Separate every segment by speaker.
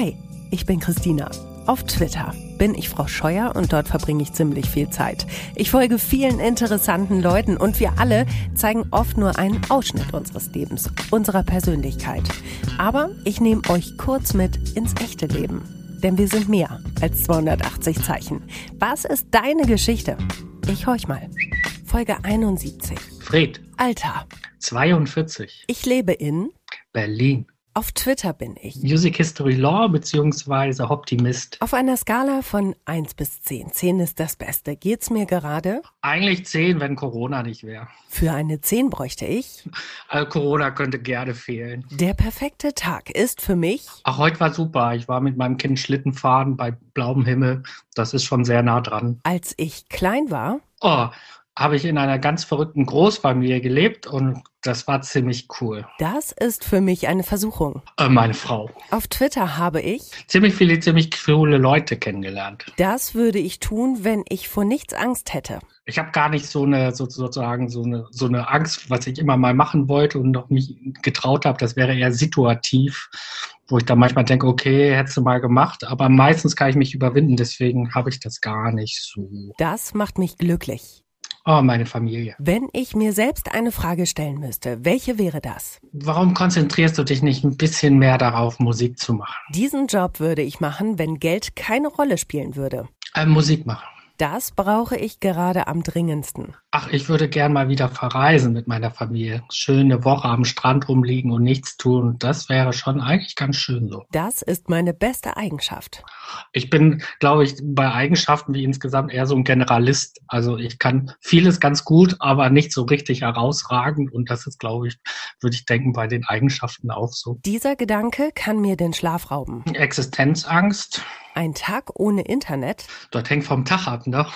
Speaker 1: Hi, ich bin Christina. Auf Twitter bin ich Frau Scheuer und dort verbringe ich ziemlich viel Zeit. Ich folge vielen interessanten Leuten und wir alle zeigen oft nur einen Ausschnitt unseres Lebens, unserer Persönlichkeit. Aber ich nehme euch kurz mit ins echte Leben. Denn wir sind mehr als 280 Zeichen. Was ist deine Geschichte? Ich horch mal. Folge 71.
Speaker 2: Fred.
Speaker 1: Alter.
Speaker 2: 42.
Speaker 1: Ich lebe in
Speaker 2: Berlin.
Speaker 1: Auf Twitter bin ich.
Speaker 2: Music History Law bzw. Optimist.
Speaker 1: Auf einer Skala von 1 bis 10. 10 ist das Beste. Geht's mir gerade?
Speaker 2: Eigentlich 10, wenn Corona nicht wäre.
Speaker 1: Für eine 10 bräuchte ich.
Speaker 2: Also Corona könnte gerne fehlen.
Speaker 1: Der perfekte Tag ist für mich.
Speaker 2: Ach, heute war super. Ich war mit meinem Kind Schlitten fahren bei blauem Himmel. Das ist schon sehr nah dran.
Speaker 1: Als ich klein war.
Speaker 2: Oh, habe ich in einer ganz verrückten Großfamilie gelebt und das war ziemlich cool.
Speaker 1: Das ist für mich eine Versuchung.
Speaker 2: Äh, meine Frau.
Speaker 1: Auf Twitter habe ich
Speaker 2: ziemlich viele, ziemlich coole Leute kennengelernt.
Speaker 1: Das würde ich tun, wenn ich vor nichts Angst hätte.
Speaker 2: Ich habe gar nicht so eine sozusagen so eine so eine Angst, was ich immer mal machen wollte und noch nicht getraut habe. Das wäre eher situativ, wo ich dann manchmal denke, okay, hättest du mal gemacht, aber meistens kann ich mich überwinden. Deswegen habe ich das gar nicht so.
Speaker 1: Das macht mich glücklich.
Speaker 2: Oh, meine Familie.
Speaker 1: Wenn ich mir selbst eine Frage stellen müsste, welche wäre das?
Speaker 2: Warum konzentrierst du dich nicht ein bisschen mehr darauf, Musik zu machen?
Speaker 1: Diesen Job würde ich machen, wenn Geld keine Rolle spielen würde.
Speaker 2: Äh, Musik machen.
Speaker 1: Das brauche ich gerade am dringendsten.
Speaker 2: Ach, ich würde gern mal wieder verreisen mit meiner Familie. Schöne Woche am Strand rumliegen und nichts tun. Das wäre schon eigentlich ganz schön so.
Speaker 1: Das ist meine beste Eigenschaft.
Speaker 2: Ich bin, glaube ich, bei Eigenschaften wie insgesamt eher so ein Generalist. Also ich kann vieles ganz gut, aber nicht so richtig herausragend. Und das ist, glaube ich, würde ich denken, bei den Eigenschaften auch so.
Speaker 1: Dieser Gedanke kann mir den Schlaf rauben.
Speaker 2: Existenzangst.
Speaker 1: Ein Tag ohne Internet?
Speaker 2: Das hängt vom Tag ab, ne?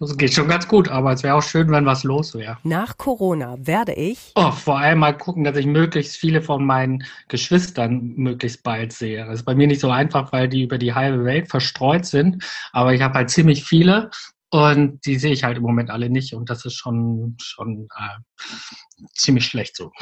Speaker 2: Das geht schon ganz gut, aber es wäre auch schön, wenn was los wäre.
Speaker 1: Nach Corona werde ich.
Speaker 2: Oh, vor allem mal gucken, dass ich möglichst viele von meinen Geschwistern möglichst bald sehe. Das ist bei mir nicht so einfach, weil die über die halbe Welt verstreut sind. Aber ich habe halt ziemlich viele und die sehe ich halt im Moment alle nicht und das ist schon, schon äh, ziemlich schlecht so.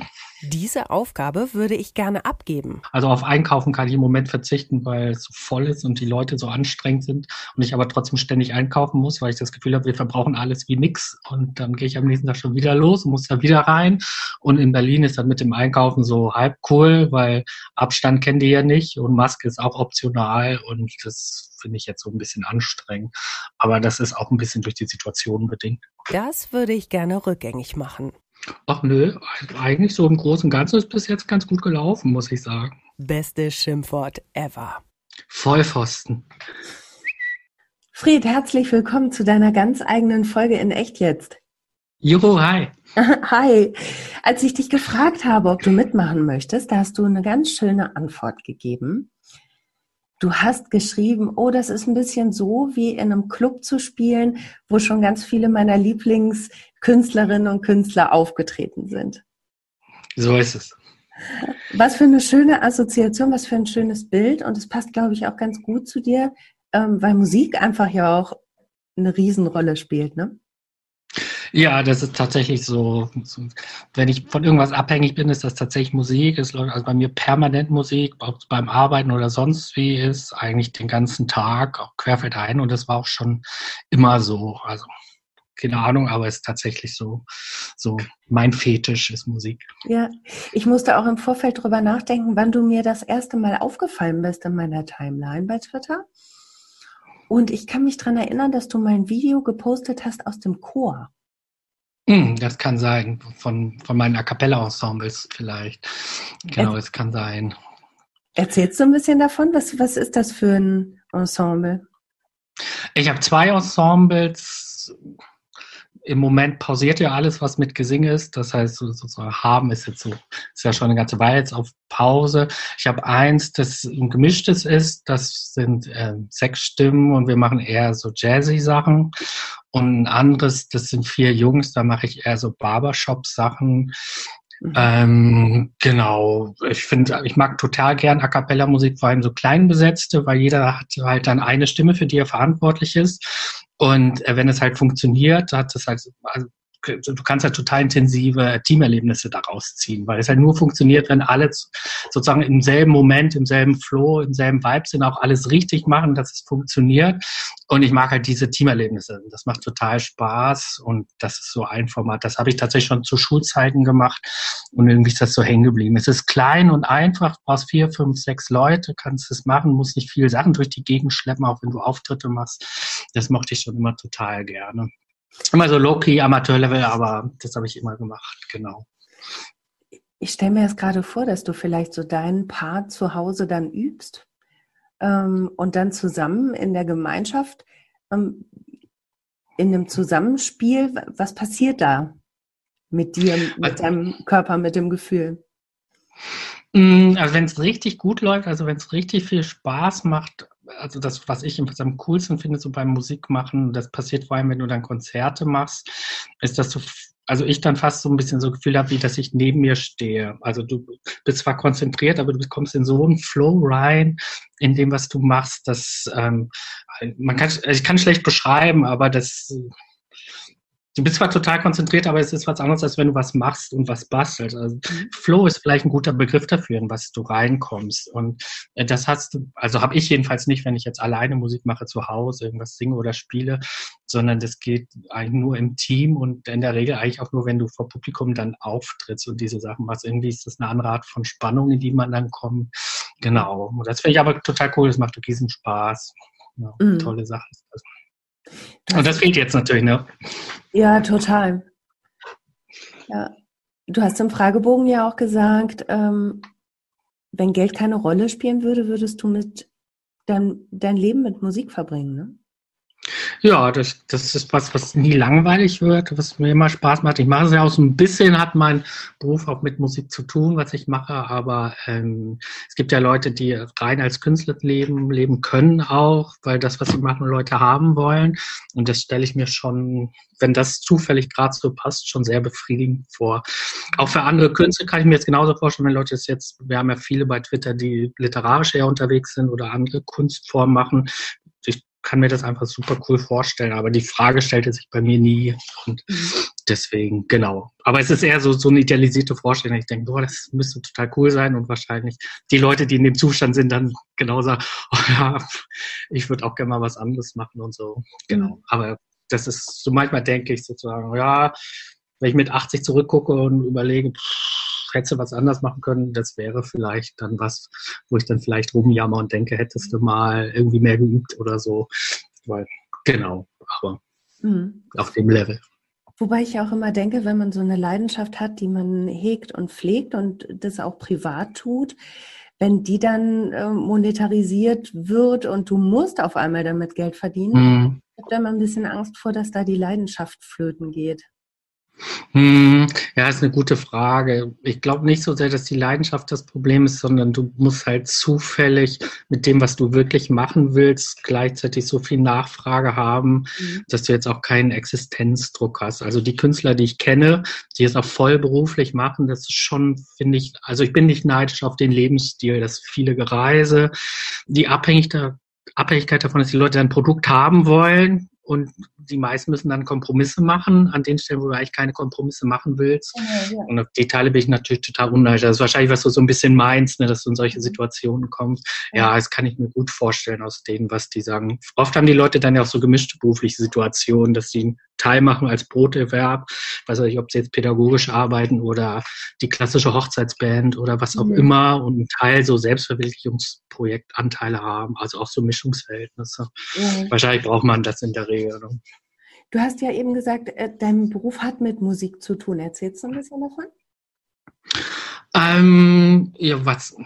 Speaker 1: Diese Aufgabe würde ich gerne abgeben.
Speaker 2: Also auf Einkaufen kann ich im Moment verzichten, weil es so voll ist und die Leute so anstrengend sind und ich aber trotzdem ständig einkaufen muss, weil ich das Gefühl habe, wir verbrauchen alles wie nix und dann gehe ich am nächsten Tag schon wieder los und muss da wieder rein. Und in Berlin ist dann mit dem Einkaufen so halb cool, weil Abstand kennen die ja nicht und Maske ist auch optional und das finde ich jetzt so ein bisschen anstrengend. Aber das ist auch ein bisschen durch die Situation bedingt.
Speaker 1: Das würde ich gerne rückgängig machen.
Speaker 2: Ach nö, eigentlich so im Großen und Ganzen ist bis jetzt ganz gut gelaufen, muss ich sagen.
Speaker 1: Beste Schimpfwort ever.
Speaker 2: Vollpfosten.
Speaker 1: Fried, herzlich willkommen zu deiner ganz eigenen Folge in Echt jetzt.
Speaker 2: Juhu, hi.
Speaker 1: Hi. Als ich dich gefragt habe, ob du mitmachen möchtest, da hast du eine ganz schöne Antwort gegeben. Du hast geschrieben, oh, das ist ein bisschen so, wie in einem Club zu spielen, wo schon ganz viele meiner Lieblingskünstlerinnen und Künstler aufgetreten sind.
Speaker 2: So ist es.
Speaker 1: Was für eine schöne Assoziation, was für ein schönes Bild. Und es passt, glaube ich, auch ganz gut zu dir, ähm, weil Musik einfach ja auch eine Riesenrolle spielt, ne?
Speaker 2: Ja, das ist tatsächlich so. Wenn ich von irgendwas abhängig bin, ist das tatsächlich Musik. Es läuft also bei mir permanent Musik, ob es beim Arbeiten oder sonst wie ist, eigentlich den ganzen Tag, auch querfeld ein. Und das war auch schon immer so. Also keine Ahnung, aber es ist tatsächlich so, so mein Fetisch ist Musik.
Speaker 1: Ja, ich musste auch im Vorfeld drüber nachdenken, wann du mir das erste Mal aufgefallen bist in meiner Timeline bei Twitter. Und ich kann mich daran erinnern, dass du mein Video gepostet hast aus dem Chor.
Speaker 2: Hm, das kann sein, von, von meinen A Cappella-Ensembles vielleicht. Genau, es kann sein.
Speaker 1: Erzählst du ein bisschen davon? Was, was ist das für ein Ensemble?
Speaker 2: Ich habe zwei Ensembles im Moment pausiert ja alles, was mit Gesing ist. Das heißt, sozusagen haben ist jetzt so, ist ja schon eine ganze Weile jetzt auf Pause. Ich habe eins, das ein gemischtes ist. Das sind äh, sechs Stimmen und wir machen eher so jazzy Sachen. Und ein anderes, das sind vier Jungs, da mache ich eher so Barbershop-Sachen. Mhm. Ähm, genau. Ich finde, ich mag total gern A cappella Musik, vor allem so klein besetzte, weil jeder hat halt dann eine Stimme, für die er verantwortlich ist. Und äh, wenn es halt funktioniert, hat es halt, also du kannst ja total intensive Teamerlebnisse daraus ziehen, weil es halt nur funktioniert, wenn alle sozusagen im selben Moment, im selben Flow, im selben Vibe sind, auch alles richtig machen, dass es funktioniert. Und ich mag halt diese Teamerlebnisse. Das macht total Spaß und das ist so ein Format. Das habe ich tatsächlich schon zu Schulzeiten gemacht und irgendwie ist das so hängen geblieben. Es ist klein und einfach, brauchst vier, fünf, sechs Leute, kannst es machen, musst nicht viele Sachen durch die Gegend schleppen, auch wenn du Auftritte machst. Das mochte ich schon immer total gerne. Immer so low-key, Amateurlevel, aber das habe ich immer gemacht, genau.
Speaker 1: Ich stelle mir jetzt gerade vor, dass du vielleicht so deinen Part zu Hause dann übst ähm, und dann zusammen in der Gemeinschaft, ähm, in einem Zusammenspiel, was passiert da mit dir, mit also, deinem Körper, mit dem Gefühl?
Speaker 2: Mm, also wenn es richtig gut läuft, also wenn es richtig viel Spaß macht, also das, was ich am coolsten finde, so beim Musikmachen, das passiert vor allem, wenn du dann Konzerte machst, ist, dass du, also ich dann fast so ein bisschen so Gefühl habe, wie dass ich neben mir stehe. Also du bist zwar konzentriert, aber du kommst in so einen Flow rein, in dem, was du machst, dass ähm, man kann, ich kann schlecht beschreiben, aber das du bist zwar total konzentriert, aber es ist was anderes, als wenn du was machst und was bastelst. Also mhm. Flow ist vielleicht ein guter Begriff dafür, in was du reinkommst. Und äh, das hast du, also habe ich jedenfalls nicht, wenn ich jetzt alleine Musik mache zu Hause, irgendwas singe oder spiele, sondern das geht eigentlich nur im Team und in der Regel eigentlich auch nur, wenn du vor Publikum dann auftrittst und diese Sachen machst. Irgendwie ist das eine andere Art von Spannung, in die man dann kommt. Genau. Und das finde ich aber total cool. Das macht riesen Spaß. Ja, mhm. Tolle Sache. Und das fehlt jetzt natürlich, ne?
Speaker 1: Ja, total. Ja. Du hast im Fragebogen ja auch gesagt, ähm, wenn Geld keine Rolle spielen würde, würdest du mit dein, dein Leben mit Musik verbringen, ne?
Speaker 2: Ja, das, das ist was, was nie langweilig wird, was mir immer Spaß macht. Ich mache es ja auch so ein bisschen, hat mein Beruf auch mit Musik zu tun, was ich mache, aber ähm, es gibt ja Leute, die rein als Künstler leben, leben können auch, weil das, was sie machen, Leute haben wollen. Und das stelle ich mir schon, wenn das zufällig gerade so passt, schon sehr befriedigend vor. Auch für andere Künstler kann ich mir jetzt genauso vorstellen, wenn Leute es jetzt, wir haben ja viele bei Twitter, die literarisch eher unterwegs sind oder andere Kunstformen machen, kann mir das einfach super cool vorstellen, aber die Frage stellte sich bei mir nie und mhm. deswegen, genau. Aber es ist eher so, so eine idealisierte Vorstellung. Ich denke, boah, das müsste total cool sein und wahrscheinlich die Leute, die in dem Zustand sind, dann genau sagen, oh ja, ich würde auch gerne mal was anderes machen und so. Genau. Mhm. Aber das ist, so manchmal denke ich sozusagen, ja, wenn ich mit 80 zurückgucke und überlege, pff, hätte was anders machen können, das wäre vielleicht dann was, wo ich dann vielleicht rumjammer und denke, hättest du mal irgendwie mehr geübt oder so. Weil, genau, aber mhm. auf dem Level.
Speaker 1: Wobei ich auch immer denke, wenn man so eine Leidenschaft hat, die man hegt und pflegt und das auch privat tut, wenn die dann äh, monetarisiert wird und du musst auf einmal damit Geld verdienen, mhm. ich habe da immer ein bisschen Angst vor, dass da die Leidenschaft flöten geht.
Speaker 2: Hm, ja, ist eine gute Frage. Ich glaube nicht so sehr, dass die Leidenschaft das Problem ist, sondern du musst halt zufällig mit dem, was du wirklich machen willst, gleichzeitig so viel Nachfrage haben, mhm. dass du jetzt auch keinen Existenzdruck hast. Also die Künstler, die ich kenne, die es auch vollberuflich machen, das ist schon, finde ich, also ich bin nicht neidisch auf den Lebensstil, das viele Gereise, die abhängig da, Abhängigkeit davon, dass die Leute ein Produkt haben wollen und die meisten müssen dann Kompromisse machen an den Stellen, wo du eigentlich keine Kompromisse machen willst. Ja, ja. Und auf die Teile bin ich natürlich total unneidisch. Das ist wahrscheinlich, was du so ein bisschen meinst, ne, dass du in solche Situationen kommst. Ja. das kann ich mir gut vorstellen aus denen, was die sagen. Oft haben die Leute dann ja auch so gemischte berufliche Situationen, dass sie Teil machen als Broterwerb. Ich weiß nicht, ob sie jetzt pädagogisch arbeiten oder die klassische Hochzeitsband oder was auch mhm. immer und einen Teil so Selbstverwirklichungsprojektanteile haben, also auch so Mischungsverhältnisse. Mhm. Wahrscheinlich braucht man das in der Regel. Ne?
Speaker 1: Du hast ja eben gesagt, äh, dein Beruf hat mit Musik zu tun. Erzählst du ein bisschen davon?
Speaker 2: Ähm, ja, was,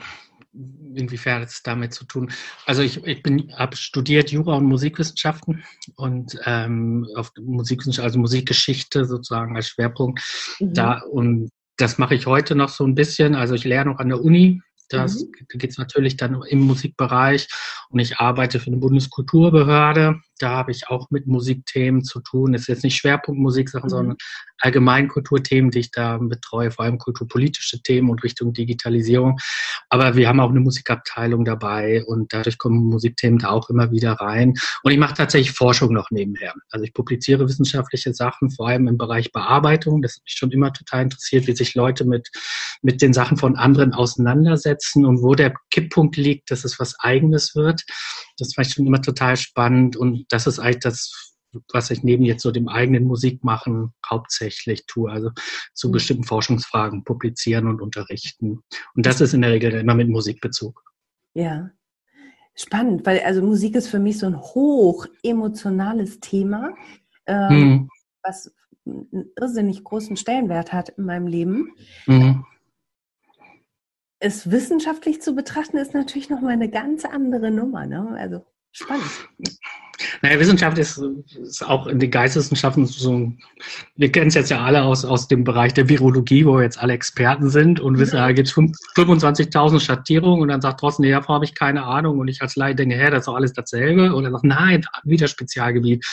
Speaker 2: inwiefern hat es damit zu tun? Also ich, ich bin, habe studiert Jura und Musikwissenschaften und ähm, auf Musikwissenschaft, also Musikgeschichte sozusagen als Schwerpunkt. Mhm. Da und das mache ich heute noch so ein bisschen. Also ich lerne auch an der Uni das mhm. geht es natürlich dann im Musikbereich und ich arbeite für eine Bundeskulturbehörde. Da habe ich auch mit Musikthemen zu tun. Das ist jetzt nicht Schwerpunkt Musiksachen, mhm. sondern Allgemeinkulturthemen, die ich da betreue, vor allem kulturpolitische Themen und Richtung Digitalisierung. Aber wir haben auch eine Musikabteilung dabei und dadurch kommen Musikthemen da auch immer wieder rein. Und ich mache tatsächlich Forschung noch nebenher. Also ich publiziere wissenschaftliche Sachen, vor allem im Bereich Bearbeitung. Das hat mich schon immer total interessiert, wie sich Leute mit, mit den Sachen von anderen auseinandersetzen und wo der Kipppunkt liegt, dass es was Eigenes wird. Das fand ich schon immer total spannend und das ist eigentlich das was ich neben jetzt so dem eigenen Musikmachen hauptsächlich tue, also zu mhm. bestimmten Forschungsfragen publizieren und unterrichten. Und das ist in der Regel immer mit Musikbezug.
Speaker 1: Ja, spannend, weil also Musik ist für mich so ein hoch emotionales Thema, ähm, mhm. was einen irrsinnig großen Stellenwert hat in meinem Leben. Mhm. Es wissenschaftlich zu betrachten, ist natürlich nochmal eine ganz andere Nummer. Ne? Also spannend.
Speaker 2: Naja, Wissenschaft ist, ist auch in den Geisteswissenschaften so, wir kennen es jetzt ja alle aus, aus dem Bereich der Virologie, wo wir jetzt alle Experten sind und wissen, da gibt es 25.000 Schattierungen und dann sagt trotzdem, nee, davor habe ich keine Ahnung und ich als Laie denke, hä, das ist doch alles dasselbe und er sagt, nein, wieder Spezialgebiet.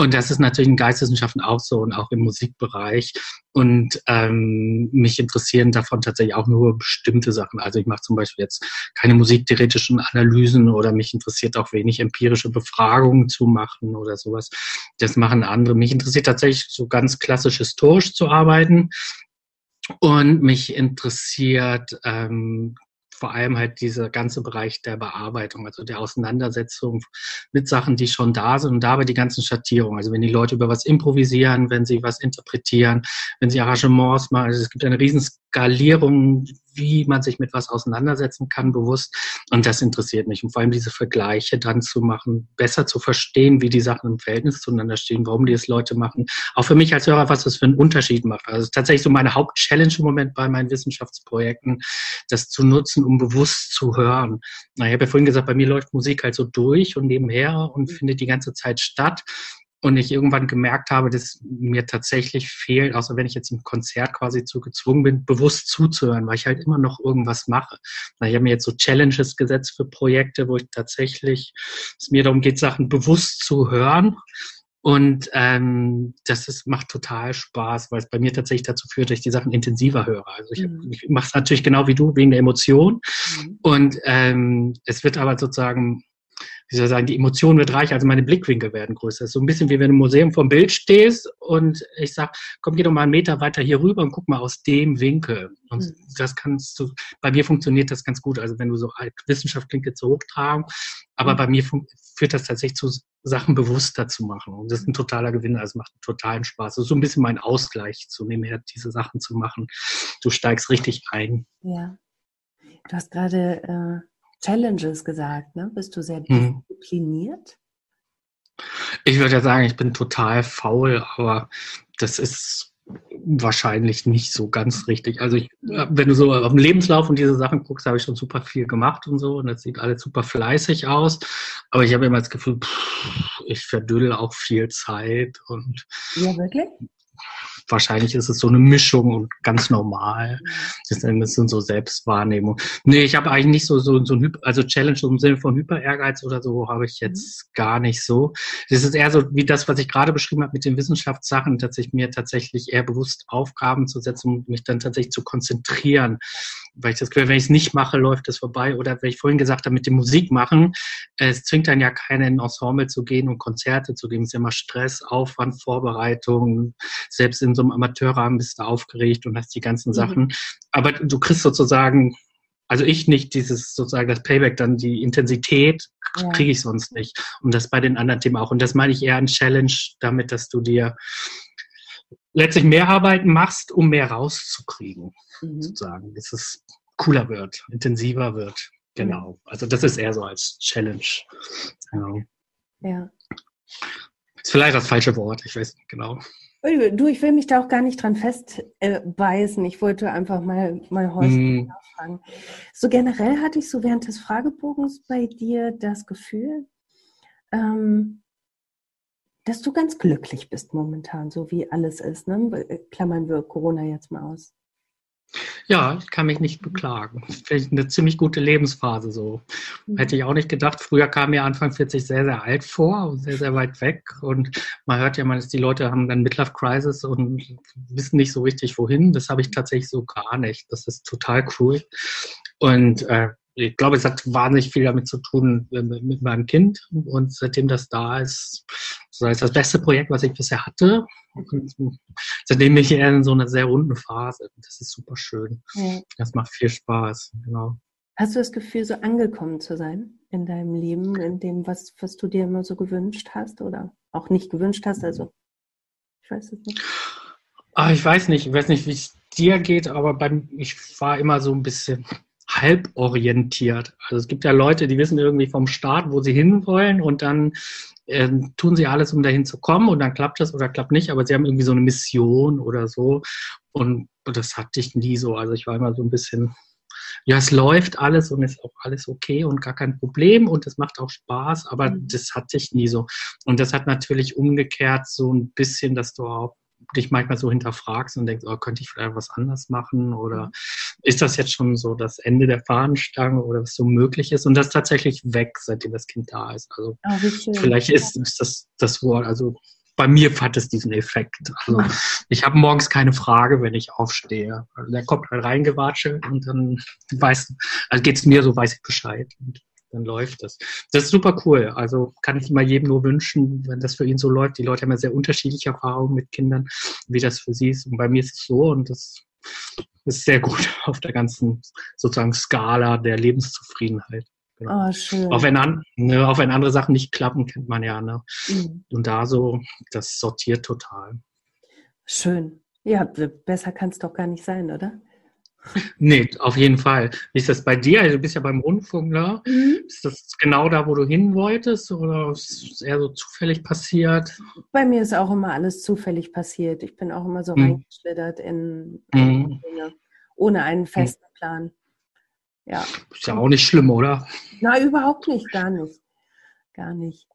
Speaker 2: Und das ist natürlich in Geisteswissenschaften auch so und auch im Musikbereich. Und ähm, mich interessieren davon tatsächlich auch nur bestimmte Sachen. Also ich mache zum Beispiel jetzt keine musiktheoretischen Analysen oder mich interessiert auch wenig empirische Befragungen zu machen oder sowas. Das machen andere. Mich interessiert tatsächlich so ganz klassisch historisch zu arbeiten. Und mich interessiert ähm, vor allem halt dieser ganze Bereich der Bearbeitung, also der Auseinandersetzung mit Sachen, die schon da sind und dabei die ganzen Schattierungen. Also wenn die Leute über was improvisieren, wenn sie was interpretieren, wenn sie Arrangements machen. Also es gibt eine riesen Skalierung, wie man sich mit was auseinandersetzen kann, bewusst. Und das interessiert mich. Und vor allem diese Vergleiche dann zu machen, besser zu verstehen, wie die Sachen im Verhältnis zueinander stehen, warum die es Leute machen. Auch für mich als Hörer, was das für einen Unterschied macht. Also tatsächlich so meine Hauptchallenge im Moment bei meinen Wissenschaftsprojekten, das zu nutzen, um bewusst zu hören. Na, ich habe ja vorhin gesagt, bei mir läuft Musik halt so durch und nebenher und findet die ganze Zeit statt und ich irgendwann gemerkt habe, dass mir tatsächlich fehlt, außer wenn ich jetzt im Konzert quasi zu gezwungen bin, bewusst zuzuhören, weil ich halt immer noch irgendwas mache. Ich habe mir jetzt so Challenges gesetzt für Projekte, wo ich tatsächlich, es mir darum geht, Sachen bewusst zu hören. Und ähm, das ist, macht total Spaß, weil es bei mir tatsächlich dazu führt, dass ich die Sachen intensiver höre. Also ich, mhm. ich mache es natürlich genau wie du, wegen der Emotion. Mhm. Und ähm, es wird aber sozusagen wie soll ich sagen, die Emotion wird reicher, also meine Blickwinkel werden größer. so ein bisschen wie wenn du im Museum vom Bild stehst und ich sag, komm, geh doch mal einen Meter weiter hier rüber und guck mal aus dem Winkel. Und mhm. das kannst du, bei mir funktioniert das ganz gut. Also wenn du so Wissenschaft klingt jetzt so hochtragen, aber mhm. bei mir führt das tatsächlich zu Sachen bewusster zu machen. Und das ist ein totaler Gewinn, also macht totalen Spaß. Das ist so ein bisschen mein Ausgleich zu nehmen, her, diese Sachen zu machen. Du steigst richtig ein.
Speaker 1: Ja. Du hast gerade äh Challenges gesagt, ne? Bist du sehr hm. diszipliniert?
Speaker 2: Ich würde ja sagen, ich bin total faul, aber das ist wahrscheinlich nicht so ganz richtig. Also ich, wenn du so auf den Lebenslauf und diese Sachen guckst, habe ich schon super viel gemacht und so und das sieht alles super fleißig aus. Aber ich habe immer das Gefühl, pff, ich verdülle auch viel Zeit und
Speaker 1: ja wirklich
Speaker 2: wahrscheinlich ist es so eine Mischung und ganz normal. Das sind so Selbstwahrnehmungen. Nee, ich habe eigentlich nicht so, so, so ein, also Challenge im Sinne von Hyper-Ehrgeiz oder so habe ich jetzt mhm. gar nicht so. Das ist eher so wie das, was ich gerade beschrieben habe mit den Wissenschaftssachen, dass ich mir tatsächlich eher bewusst Aufgaben zu setzen und mich dann tatsächlich zu konzentrieren. Weil ich das Gefühl, wenn ich es nicht mache, läuft es vorbei. Oder wenn ich vorhin gesagt habe, mit dem Musik machen, es zwingt dann ja keiner in ein Ensemble zu gehen und Konzerte zu geben. Es ist ja immer Stress, Aufwand, Vorbereitung, selbst in so einem Amateurrahmen bist du aufgeregt und hast die ganzen mhm. Sachen. Aber du kriegst sozusagen, also ich nicht dieses sozusagen das Payback, dann die Intensität ja. kriege ich sonst nicht. Und das bei den anderen Themen auch. Und das meine ich eher ein Challenge damit, dass du dir letztlich mehr Arbeiten machst, um mehr rauszukriegen, mhm. sozusagen. Dass es cooler wird, intensiver wird. Genau. Also das ist eher so als Challenge. Genau. Ja. Ist vielleicht das falsche Wort, ich weiß nicht genau.
Speaker 1: Du, ich will mich da auch gar nicht dran festbeißen. Ich wollte einfach mal, mal heute mm. nachfragen. So generell hatte ich so während des Fragebogens bei dir das Gefühl, ähm, dass du ganz glücklich bist momentan, so wie alles ist. Ne? Klammern wir Corona jetzt mal aus.
Speaker 2: Ja, ich kann mich nicht beklagen. Eine ziemlich gute Lebensphase so. Mhm. Hätte ich auch nicht gedacht. Früher kam mir Anfang 40 sehr, sehr alt vor und sehr, sehr weit weg. Und man hört ja mal, dass die Leute haben dann Midlife Crisis und wissen nicht so richtig wohin. Das habe ich tatsächlich so gar nicht. Das ist total cool. Und äh, ich glaube, es hat wahnsinnig viel damit zu tun äh, mit meinem Kind. Und seitdem das da ist, das ist das beste Projekt, was ich bisher hatte. Und seitdem bin ich eher in so einer sehr runden Phase. Das ist super schön. Ja. Das macht viel Spaß, genau.
Speaker 1: Hast du das Gefühl, so angekommen zu sein in deinem Leben, in dem, was, was du dir immer so gewünscht hast oder auch nicht gewünscht hast? Also,
Speaker 2: ich weiß es nicht. Ach, ich weiß nicht, ich weiß nicht, wie es dir geht, aber beim, ich war immer so ein bisschen halborientiert. Also es gibt ja Leute, die wissen irgendwie vom Start, wo sie hinwollen und dann äh, tun sie alles, um dahin zu kommen und dann klappt das oder klappt nicht, aber sie haben irgendwie so eine Mission oder so und das hatte ich nie so. Also ich war immer so ein bisschen, ja, es läuft alles und ist auch alles okay und gar kein Problem und es macht auch Spaß, aber mhm. das hatte ich nie so. Und das hat natürlich umgekehrt so ein bisschen, dass du auch dich manchmal so hinterfragst und denkst, oh, könnte ich vielleicht was anders machen oder mhm. Ist das jetzt schon so das Ende der Fahnenstange oder was so möglich ist und das ist tatsächlich weg, seitdem das Kind da ist. Also oh, vielleicht ist, ist das das Wort, also bei mir hat es diesen Effekt. Also ich habe morgens keine Frage, wenn ich aufstehe. Also der kommt halt reingewatschelt und dann weiß, also geht es mir so, weiß ich Bescheid. Und dann läuft das. Das ist super cool. Also kann ich immer jedem nur wünschen, wenn das für ihn so läuft. Die Leute haben ja sehr unterschiedliche Erfahrungen mit Kindern, wie das für sie ist. Und bei mir ist es so und das ist sehr gut auf der ganzen sozusagen Skala der Lebenszufriedenheit. Genau. Oh, schön. Auch wenn, an, ne, auch wenn andere Sachen nicht klappen, kennt man ja. Ne? Mhm. Und da so, das sortiert total.
Speaker 1: Schön. Ja, besser kann es doch gar nicht sein, oder?
Speaker 2: Nee, auf jeden Fall. Wie ist das bei dir? Also, du bist ja beim Rundfunk da. Mhm. Ist das genau da, wo du hin wolltest oder ist es eher so zufällig passiert?
Speaker 1: Bei mir ist auch immer alles zufällig passiert. Ich bin auch immer so mhm. reingeschlittert in, mhm. Dinge, ohne einen mhm. festen Plan.
Speaker 2: Ja. Ist ja auch nicht schlimm, oder?
Speaker 1: Na, überhaupt nicht, gar nicht. Gar nicht.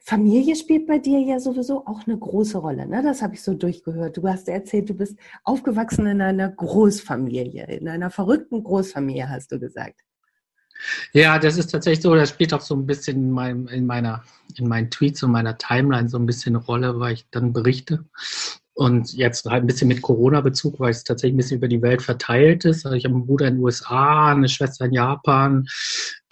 Speaker 1: Familie spielt bei dir ja sowieso auch eine große Rolle. Ne? Das habe ich so durchgehört. Du hast erzählt, du bist aufgewachsen in einer Großfamilie, in einer verrückten Großfamilie, hast du gesagt.
Speaker 2: Ja, das ist tatsächlich so. Das spielt auch so ein bisschen in, meinem, in, meiner, in meinen Tweets und meiner Timeline so ein bisschen eine Rolle, weil ich dann berichte. Und jetzt halt ein bisschen mit Corona-Bezug, weil es tatsächlich ein bisschen über die Welt verteilt ist. Also ich habe einen Bruder in den USA, eine Schwester in Japan,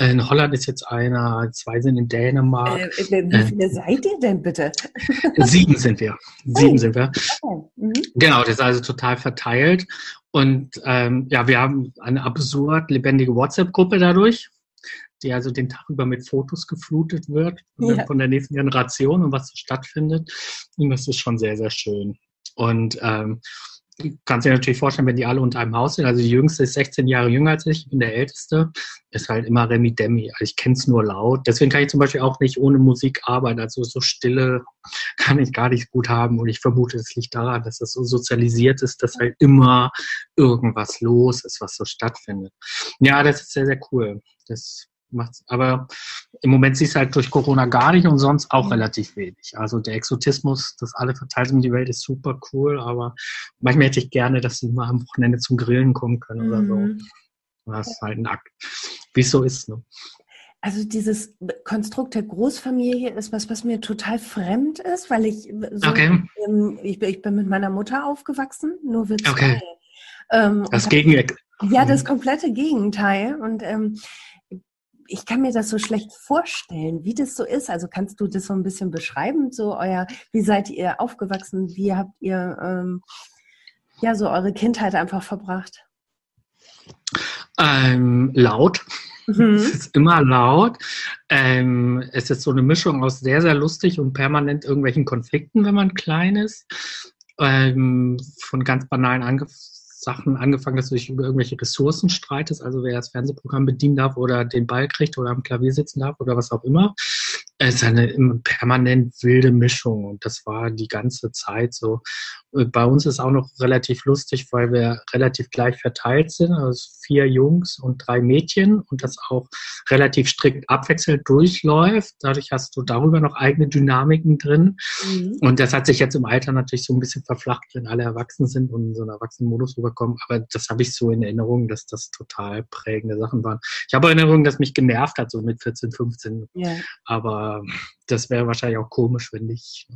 Speaker 2: in Holland ist jetzt einer, zwei sind in Dänemark.
Speaker 1: Äh, äh wie äh, viele äh, seid ihr denn bitte?
Speaker 2: Sieben sind wir. Sieben oh. sind wir. Okay. Mhm. Genau, das ist also total verteilt. Und ähm, ja, wir haben eine absurd lebendige WhatsApp-Gruppe dadurch die also den Tag über mit Fotos geflutet wird ja. von der nächsten Generation und was so stattfindet. Und das ist schon sehr, sehr schön. Und ähm, kannst dir natürlich vorstellen, wenn die alle unter einem Haus sind. Also die Jüngste ist 16 Jahre jünger als ich, ich bin der Älteste. Ist halt immer Remi Demi. Also ich kenne es nur laut. Deswegen kann ich zum Beispiel auch nicht ohne Musik arbeiten. Also so Stille kann ich gar nicht gut haben. Und ich vermute, es liegt daran, dass das so sozialisiert ist, dass halt immer irgendwas los ist, was so stattfindet. Ja, das ist sehr, sehr cool. Das macht's. Aber im Moment siehst du halt durch Corona gar nicht und sonst auch mhm. relativ wenig. Also der Exotismus, das alle verteilt sind die Welt, ist super cool, aber manchmal hätte ich gerne, dass sie mal am Wochenende zum Grillen kommen können oder so. Mhm. Das ist halt ein Akt. Wie es so ist. Ne?
Speaker 1: Also dieses Konstrukt der Großfamilie ist was, was mir total fremd ist, weil ich so, okay. ähm, ich, ich, bin mit meiner Mutter aufgewachsen, nur wir zwei. Okay.
Speaker 2: Ähm, das Gegenteil.
Speaker 1: Ja, das mhm. komplette Gegenteil. Und ähm, ich kann mir das so schlecht vorstellen, wie das so ist. Also kannst du das so ein bisschen beschreiben, so euer, wie seid ihr aufgewachsen, wie habt ihr ähm, ja so eure Kindheit einfach verbracht?
Speaker 2: Ähm, laut. Mhm. Es ist immer laut. Ähm, es ist so eine Mischung aus sehr, sehr lustig und permanent irgendwelchen Konflikten, wenn man klein ist. Ähm, von ganz banalen angefangen Sachen angefangen, dass du dich über irgendwelche Ressourcen streitest, also wer das Fernsehprogramm bedienen darf oder den Ball kriegt oder am Klavier sitzen darf oder was auch immer. Es ist eine permanent wilde Mischung und das war die ganze Zeit so. Bei uns ist auch noch relativ lustig, weil wir relativ gleich verteilt sind. Also vier Jungs und drei Mädchen und das auch relativ strikt abwechselnd durchläuft. Dadurch hast du darüber noch eigene Dynamiken drin. Mhm. Und das hat sich jetzt im Alter natürlich so ein bisschen verflacht, wenn alle erwachsen sind und in so einen Erwachsenenmodus rüberkommen. Aber das habe ich so in Erinnerung, dass das total prägende Sachen waren. Ich habe Erinnerung, dass mich genervt hat, so mit 14, 15. Ja. Aber das wäre wahrscheinlich auch komisch, wenn nicht.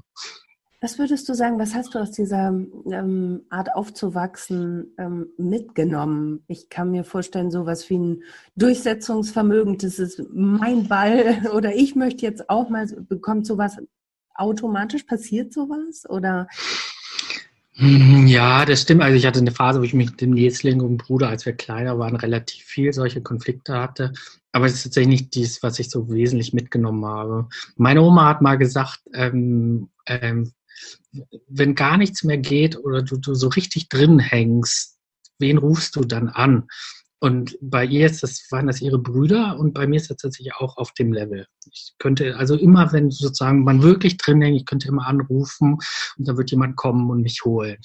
Speaker 1: Was würdest du sagen, was hast du aus dieser ähm, Art aufzuwachsen ähm, mitgenommen? Ich kann mir vorstellen, sowas wie ein Durchsetzungsvermögen, das ist mein Ball oder ich möchte jetzt auch mal, bekommt sowas automatisch, passiert sowas? Oder
Speaker 2: ja, das stimmt. Also ich hatte eine Phase, wo ich mit dem Niesling und Bruder, als wir kleiner waren, relativ viel solche Konflikte hatte. Aber es ist tatsächlich nicht dies, was ich so wesentlich mitgenommen habe. Meine Oma hat mal gesagt, ähm, ähm, wenn gar nichts mehr geht oder du, du so richtig drin hängst, wen rufst du dann an? Und bei ihr ist das, waren das ihre Brüder und bei mir ist das tatsächlich auch auf dem Level. Ich könnte, also immer, wenn sozusagen man wirklich drin hängt, ich könnte immer anrufen und dann wird jemand kommen und mich holen.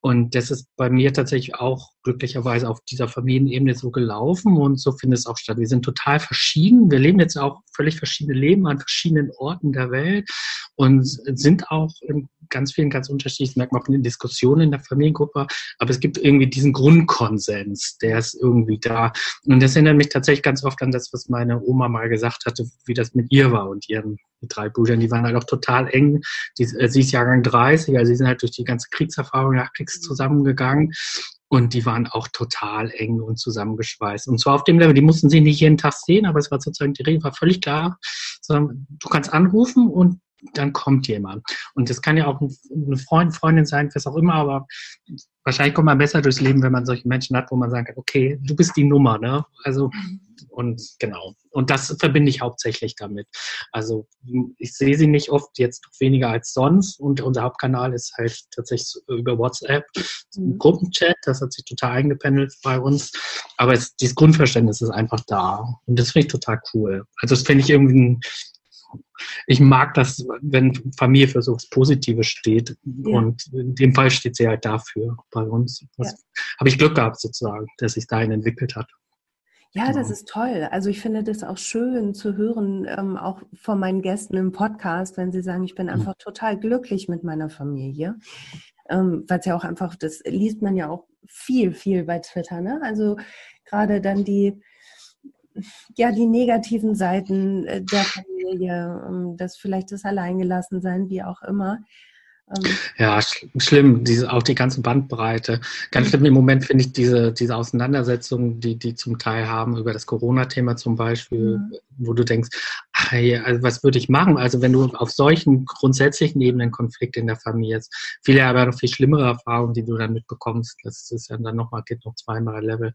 Speaker 2: Und das ist bei mir tatsächlich auch glücklicherweise auf dieser Familienebene so gelaufen und so findet es auch statt. Wir sind total verschieden. Wir leben jetzt auch völlig verschiedene Leben an verschiedenen Orten der Welt und sind auch in ganz vielen ganz unterschiedlichen, merkt man auch in den Diskussionen in der Familiengruppe, aber es gibt irgendwie diesen Grundkonsens, der ist irgendwie da. Und das erinnert mich tatsächlich ganz oft an das, was meine Oma mal gesagt hatte, wie das mit ihr war und ihren drei Brüdern, die waren halt auch total eng. Die, äh, sie ist Jahrgang 30, also sie sind halt durch die ganze Kriegserfahrung nach Kriegs zusammengegangen. Und die waren auch total eng und zusammengeschweißt. Und zwar auf dem Level, die mussten sie nicht jeden Tag sehen, aber es war sozusagen, die Regel war völlig klar. Du kannst anrufen und dann kommt jemand. Und das kann ja auch eine Freund, Freundin sein, was auch immer, aber wahrscheinlich kommt man besser durchs Leben, wenn man solche Menschen hat, wo man sagt, okay, du bist die Nummer, ne? Also, und genau. Und das verbinde ich hauptsächlich damit. Also, ich sehe sie nicht oft, jetzt weniger als sonst. Und unser Hauptkanal ist halt tatsächlich über WhatsApp, mhm. Gruppenchat, das hat sich total eingependelt bei uns. Aber es, dieses Grundverständnis ist einfach da. Und das finde ich total cool. Also, das finde ich irgendwie ein, ich mag das, wenn Familie für so was Positives steht. Ja. Und in dem Fall steht sie halt dafür bei uns. Das ja. habe ich Glück gehabt sozusagen, dass sich dahin entwickelt hat.
Speaker 1: Ja, das genau. ist toll. Also ich finde das auch schön zu hören, ähm, auch von meinen Gästen im Podcast, wenn sie sagen, ich bin mhm. einfach total glücklich mit meiner Familie. Ähm, Weil es ja auch einfach, das liest man ja auch viel, viel bei Twitter. Ne? Also gerade dann die, ja, die negativen Seiten äh, der Familie, ähm, das vielleicht das Alleingelassensein, wie auch immer.
Speaker 2: Ähm, ja, sch schlimm, diese, auch die ganze Bandbreite. Ganz schlimm im Moment finde ich diese, diese Auseinandersetzungen, die die zum Teil haben über das Corona-Thema zum Beispiel, mhm. wo du denkst, hey, also was würde ich machen? Also wenn du auf solchen grundsätzlichen Ebenen Konflikte in der Familie hast, viele aber noch viel schlimmere Erfahrungen, die du dann mitbekommst, das ist ja dann nochmal, geht noch zweimal Level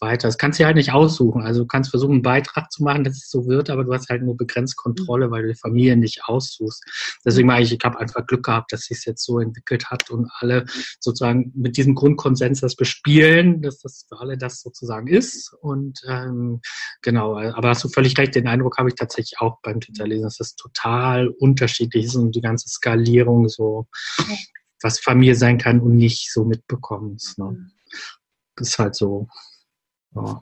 Speaker 2: weiter. Das kannst du ja halt nicht aussuchen. Also du kannst versuchen, einen Beitrag zu machen, dass es so wird, aber du hast halt nur begrenzt Kontrolle, mhm. weil du die Familie nicht aussuchst. Deswegen meine ich, ich habe einfach Glück gehabt, dass sich jetzt so entwickelt hat und alle sozusagen mit diesem Grundkonsens das bespielen, dass das für alle das sozusagen ist. Und ähm, genau, aber hast du völlig recht, den Eindruck habe ich tatsächlich auch beim Twitter-Lesen, dass das total unterschiedlich ist und die ganze Skalierung so, was Familie sein kann und nicht so mitbekommst. Ne? Das ist halt so. Ja.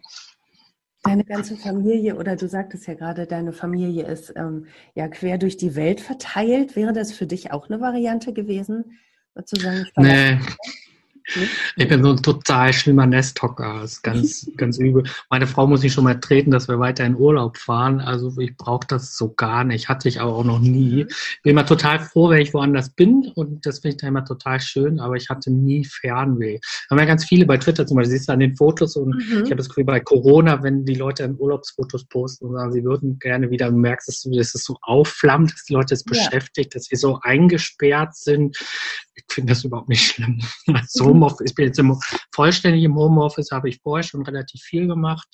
Speaker 1: Deine ganze Familie, oder du sagtest ja gerade, deine Familie ist ähm, ja quer durch die Welt verteilt. Wäre das für dich auch eine Variante gewesen,
Speaker 2: zu sagen, nee. Ich bin so ein total schlimmer Nesthocker. Das ist ganz, ganz übel. Meine Frau muss sich schon mal treten, dass wir weiter in Urlaub fahren. Also ich brauche das so gar nicht. Hatte ich aber auch noch nie. Mhm. Ich bin immer total froh, wenn ich woanders bin. Und das finde ich dann immer total schön. Aber ich hatte nie Fernweh. Da haben ja ganz viele bei Twitter zum Beispiel. Siehst du an den Fotos. Und mhm. ich habe das Gefühl, bei Corona, wenn die Leute in Urlaubsfotos posten und sagen, sie würden gerne wieder, du merkst, dass, du, dass es so aufflammt, dass die Leute es ja. beschäftigt, dass sie so eingesperrt sind. Ich finde das überhaupt nicht schlimm. So Homeoffice, ich bin jetzt im, vollständig im Homeoffice, habe ich vorher schon relativ viel gemacht.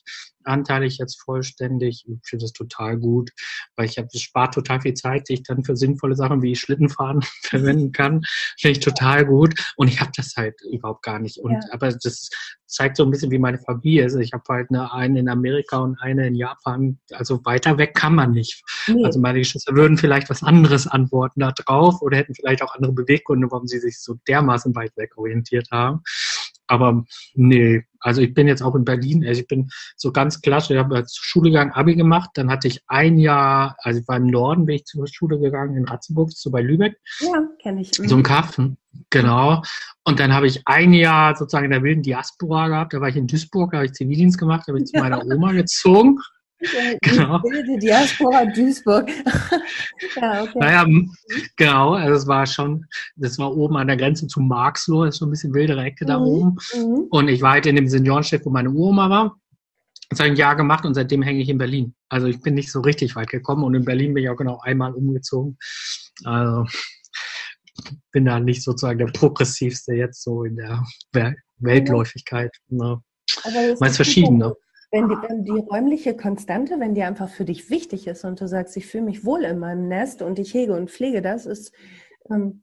Speaker 2: Anteilig jetzt vollständig. Ich finde das total gut, weil ich habe, es spart total viel Zeit, die ich dann für sinnvolle Sachen wie Schlittenfahren verwenden kann. Finde ich total gut. Und ich habe das halt überhaupt gar nicht. Und, ja. aber das zeigt so ein bisschen, wie meine Familie ist. Ich habe halt eine, eine in Amerika und eine in Japan. Also weiter weg kann man nicht. Nee. Also meine Geschwister würden vielleicht was anderes antworten da drauf oder hätten vielleicht auch andere Beweggründe, warum sie sich so dermaßen weit weg orientiert haben. Aber nee, also ich bin jetzt auch in Berlin, also ich bin so ganz klasse, ich habe als Schule gegangen, Abi gemacht, dann hatte ich ein Jahr, also ich war im Norden, bin ich zur Schule gegangen, in Ratzeburg, so bei Lübeck.
Speaker 1: Ja, kenne ich.
Speaker 2: So ein Kaffen, genau. Und dann habe ich ein Jahr sozusagen in der wilden Diaspora gehabt, da war ich in Duisburg, da habe ich Zivildienst gemacht, da bin ich zu meiner Oma gezogen.
Speaker 1: Genau. Die Diaspora Duisburg.
Speaker 2: ja, okay. Naja, genau, also es war schon, das war oben an der Grenze zu Marxloh, das ist schon ein bisschen wildere Ecke mhm. da oben. Mhm. Und ich war halt in dem Seniorenchef, wo meine Uroma war. Das habe ich ein Jahr gemacht und seitdem hänge ich in Berlin. Also ich bin nicht so richtig weit gekommen und in Berlin bin ich auch genau einmal umgezogen. Also bin da nicht sozusagen der progressivste jetzt so in der Weltläufigkeit. Ne? Aber Meist verschiedene
Speaker 1: wenn die, wenn die räumliche Konstante, wenn die einfach für dich wichtig ist und du sagst, ich fühle mich wohl in meinem Nest und ich hege und pflege das, ist, ähm,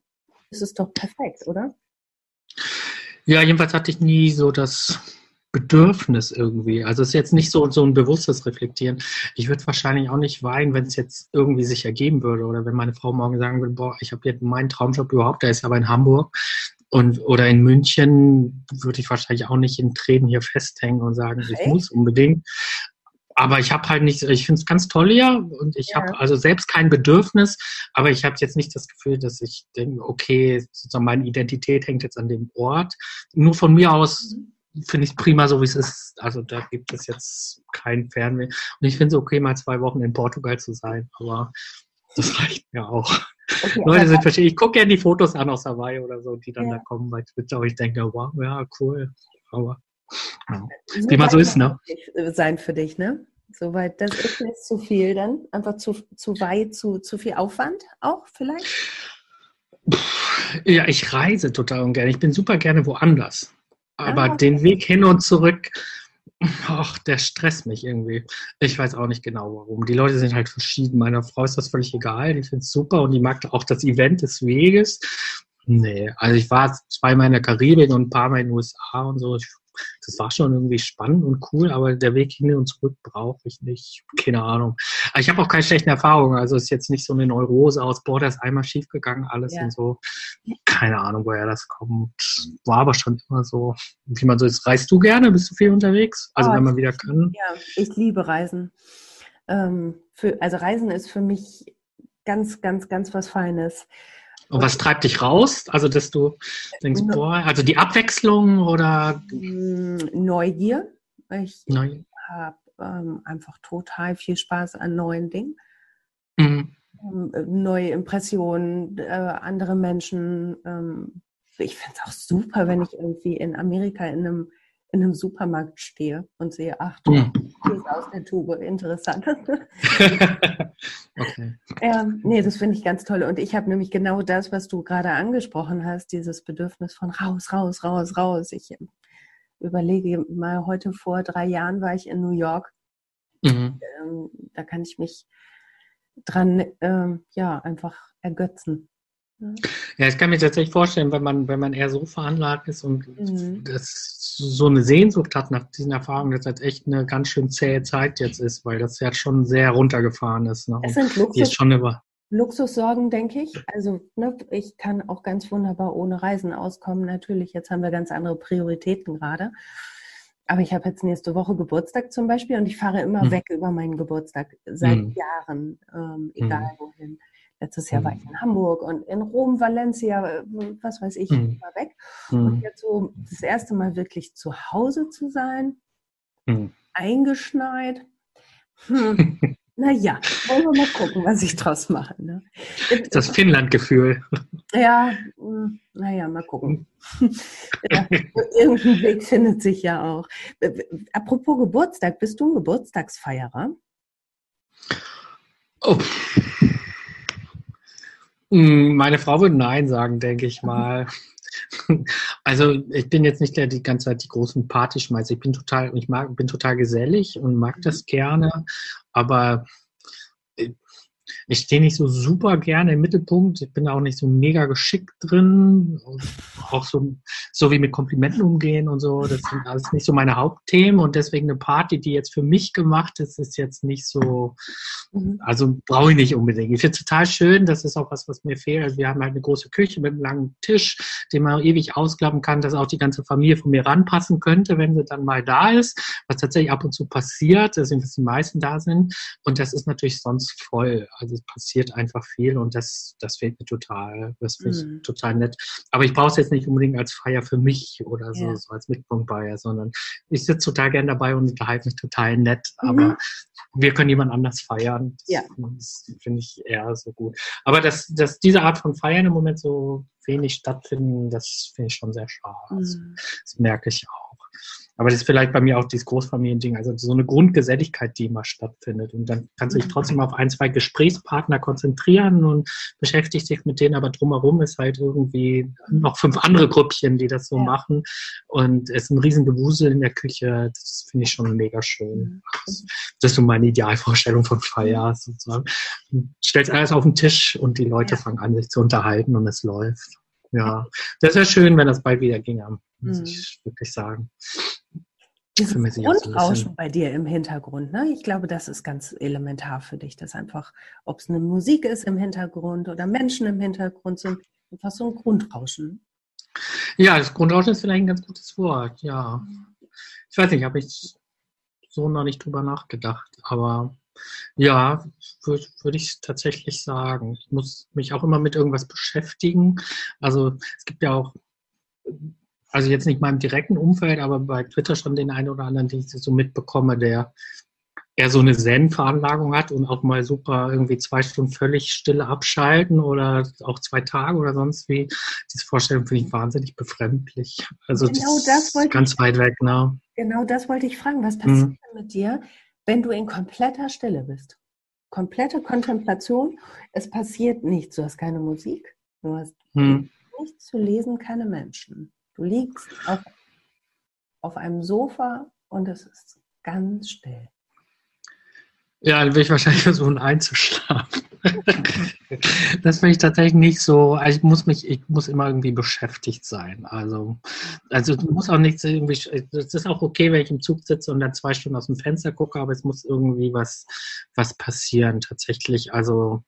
Speaker 1: ist es doch perfekt, oder?
Speaker 2: Ja, jedenfalls hatte ich nie so das Bedürfnis irgendwie. Also es ist jetzt nicht so, so ein bewusstes Reflektieren. Ich würde wahrscheinlich auch nicht weinen, wenn es jetzt irgendwie sich ergeben würde oder wenn meine Frau morgen sagen würde, boah, ich habe jetzt meinen Traumjob überhaupt, der ist aber in Hamburg und, oder in München würde ich wahrscheinlich auch nicht in Tränen hier festhängen und sagen, ich muss unbedingt. Aber ich habe halt nicht, ich finde es ganz toll hier und ich ja. habe also selbst kein Bedürfnis, aber ich habe jetzt nicht das Gefühl, dass ich denke, okay, sozusagen meine Identität hängt jetzt an dem Ort. Nur von mir aus finde ich es prima, so wie es ist. Also da gibt es jetzt kein Fernweh. Und ich finde es okay, mal zwei Wochen in Portugal zu sein, aber das reicht mir auch. Okay, Leute sind verschieden. Ich gucke gerne die Fotos an aus Hawaii oder so, die dann ja. da kommen bei Twitter. Und ich denke, wow, ja, cool. Aber ja. wie man so ist, ne?
Speaker 1: Sein für dich, ne? Soweit, das ist nicht zu viel dann? Einfach zu, zu weit, zu, zu viel Aufwand auch vielleicht?
Speaker 2: Ja, ich reise total ungern. Ich bin super gerne woanders. Aber ah, okay. den Weg hin und zurück Ach, der stresst mich irgendwie. Ich weiß auch nicht genau warum. Die Leute sind halt verschieden. Meiner Frau ist das völlig egal. Die findet es super und die mag auch das Event des Weges. Nee, also ich war zweimal in der Karibik und ein paar Mal in den USA und so. Ich das war schon irgendwie spannend und cool, aber der Weg hin und zurück brauche ich nicht. Keine Ahnung. Aber ich habe auch keine schlechten Erfahrungen. Also ist jetzt nicht so eine Neurose aus, boah, das ist einmal schiefgegangen, alles ja. und so. Keine Ahnung, woher das kommt. War aber schon immer so, wie man so ist. Reist du gerne? Bist du viel unterwegs? Also oh, wenn man wieder kann.
Speaker 1: Ja, ich liebe Reisen. Ähm, für, also Reisen ist für mich ganz, ganz, ganz was Feines.
Speaker 2: Und was treibt dich raus? Also, dass du denkst, boah, also die Abwechslung oder?
Speaker 1: Mm, Neugier. Ich Neu. habe ähm, einfach total viel Spaß an neuen Dingen. Mhm. Ähm, neue Impressionen, äh, andere Menschen. Ähm, ich finde es auch super, wenn ich irgendwie in Amerika in einem in einem Supermarkt stehe und sehe, ach du, hier ist aus der Tube, interessant. okay. ähm, nee, das finde ich ganz toll. Und ich habe nämlich genau das, was du gerade angesprochen hast, dieses Bedürfnis von raus, raus, raus, raus. Ich überlege mal, heute vor drei Jahren war ich in New York. Mhm. Ähm, da kann ich mich dran, ähm, ja, einfach ergötzen.
Speaker 2: Ja, ich kann mir tatsächlich vorstellen, wenn man, wenn man eher so veranlagt ist und mhm. das so eine Sehnsucht hat nach diesen Erfahrungen, dass das echt eine ganz schön zähe Zeit jetzt ist, weil das ja schon sehr runtergefahren ist. Ne?
Speaker 1: Es sind Luxus, schon über Luxussorgen, denke ich. Also ne, ich kann auch ganz wunderbar ohne Reisen auskommen. Natürlich, jetzt haben wir ganz andere Prioritäten gerade. Aber ich habe jetzt nächste Woche Geburtstag zum Beispiel und ich fahre immer mhm. weg über meinen Geburtstag seit mhm. Jahren, ähm, egal mhm. wohin. Letztes Jahr war ich mhm. in Hamburg und in Rom, Valencia, was weiß ich, mhm. war weg. Mhm. Und jetzt so das erste Mal wirklich zu Hause zu sein, mhm. eingeschneit. Hm. naja, wollen wir mal gucken, was ich draus mache. Ne?
Speaker 2: Das Finnland-Gefühl.
Speaker 1: Ja, hm, naja, mal gucken. ja, irgendein Weg findet sich ja auch. Apropos Geburtstag, bist du ein Geburtstagsfeierer?
Speaker 2: Oh. Hm, meine Frau würde Nein sagen, denke ich mal. Also ich bin jetzt nicht der die ganze Zeit die großen Partyschmeißer. Ich bin total, ich mag, bin total gesellig und mag das gerne, aber ich stehe nicht so super gerne im Mittelpunkt. Ich bin auch nicht so mega geschickt drin. Auch so, so wie mit Komplimenten umgehen und so. Das sind alles nicht so meine Hauptthemen. Und deswegen eine Party, die jetzt für mich gemacht ist, ist jetzt nicht so, mhm. also brauche ich nicht unbedingt. Ich finde es total schön. Das ist auch was, was mir fehlt. Also wir haben halt eine große Küche mit einem langen Tisch, den man ewig ausklappen kann, dass auch die ganze Familie von mir ranpassen könnte, wenn sie dann mal da ist. Was tatsächlich ab und zu passiert, deswegen, dass die meisten da sind. Und das ist natürlich sonst voll. Also es passiert einfach viel und das, das fehlt mir total. Das finde ich mhm. total nett. Aber ich brauche es jetzt nicht unbedingt als Feier für mich oder so, ja. so als Mitpunktbayer, sondern ich sitze total gern dabei und unterhalte mich total nett. Mhm. Aber wir können jemand anders feiern. Das, ja. das finde ich eher so gut. Aber dass, dass diese Art von Feiern im Moment so wenig stattfinden, das finde ich schon sehr schade. Mhm. Das merke ich auch. Aber das ist vielleicht bei mir auch dieses Großfamiliending, also so eine Grundgeselligkeit, die immer stattfindet. Und dann kannst du dich trotzdem auf ein, zwei Gesprächspartner konzentrieren und beschäftigst dich mit denen, aber drumherum ist halt irgendwie noch fünf andere Grüppchen, die das so ja. machen. Und es ist ein riesen Gewusel in der Küche. Das finde ich schon mega schön. Das ist so meine Idealvorstellung von Feier sozusagen. Du stellst alles auf den Tisch und die Leute ja. fangen an, sich zu unterhalten und es läuft. Ja, das wäre schön, wenn das bald wieder ginge, muss mhm. ich wirklich sagen.
Speaker 1: Dieses Grundrauschen bei dir im Hintergrund, ne? Ich glaube, das ist ganz elementar für dich, dass einfach, ob es eine Musik ist im Hintergrund oder Menschen im Hintergrund sind, einfach so ein Grundrauschen.
Speaker 2: Ja, das Grundrauschen ist vielleicht ein ganz gutes Wort, ja. Ich weiß nicht, habe ich so noch nicht drüber nachgedacht, aber ja, würde würd ich tatsächlich sagen. Ich muss mich auch immer mit irgendwas beschäftigen. Also es gibt ja auch also jetzt nicht in meinem direkten Umfeld, aber bei Twitter schon den einen oder anderen, den ich so mitbekomme, der eher so eine Zen-Veranlagung hat und auch mal super irgendwie zwei Stunden völlig Stille abschalten oder auch zwei Tage oder sonst wie. Diese Vorstellung finde ich wahnsinnig befremdlich. Also genau das, das ganz ich, weit weg,
Speaker 1: ne? Genau das wollte ich fragen. Was passiert hm. mit dir, wenn du in kompletter Stille bist? Komplette Kontemplation. Es passiert nichts. Du hast keine Musik. Du hast hm. nichts zu lesen, keine Menschen. Du liegst auf, auf einem Sofa und es ist ganz still.
Speaker 2: Ja, dann will ich wahrscheinlich versuchen einzuschlafen. das finde ich tatsächlich nicht so. Also ich muss mich, ich muss immer irgendwie beschäftigt sein. Also, also muss auch nichts irgendwie. Es ist auch okay, wenn ich im Zug sitze und dann zwei Stunden aus dem Fenster gucke, aber es muss irgendwie was, was passieren tatsächlich. Also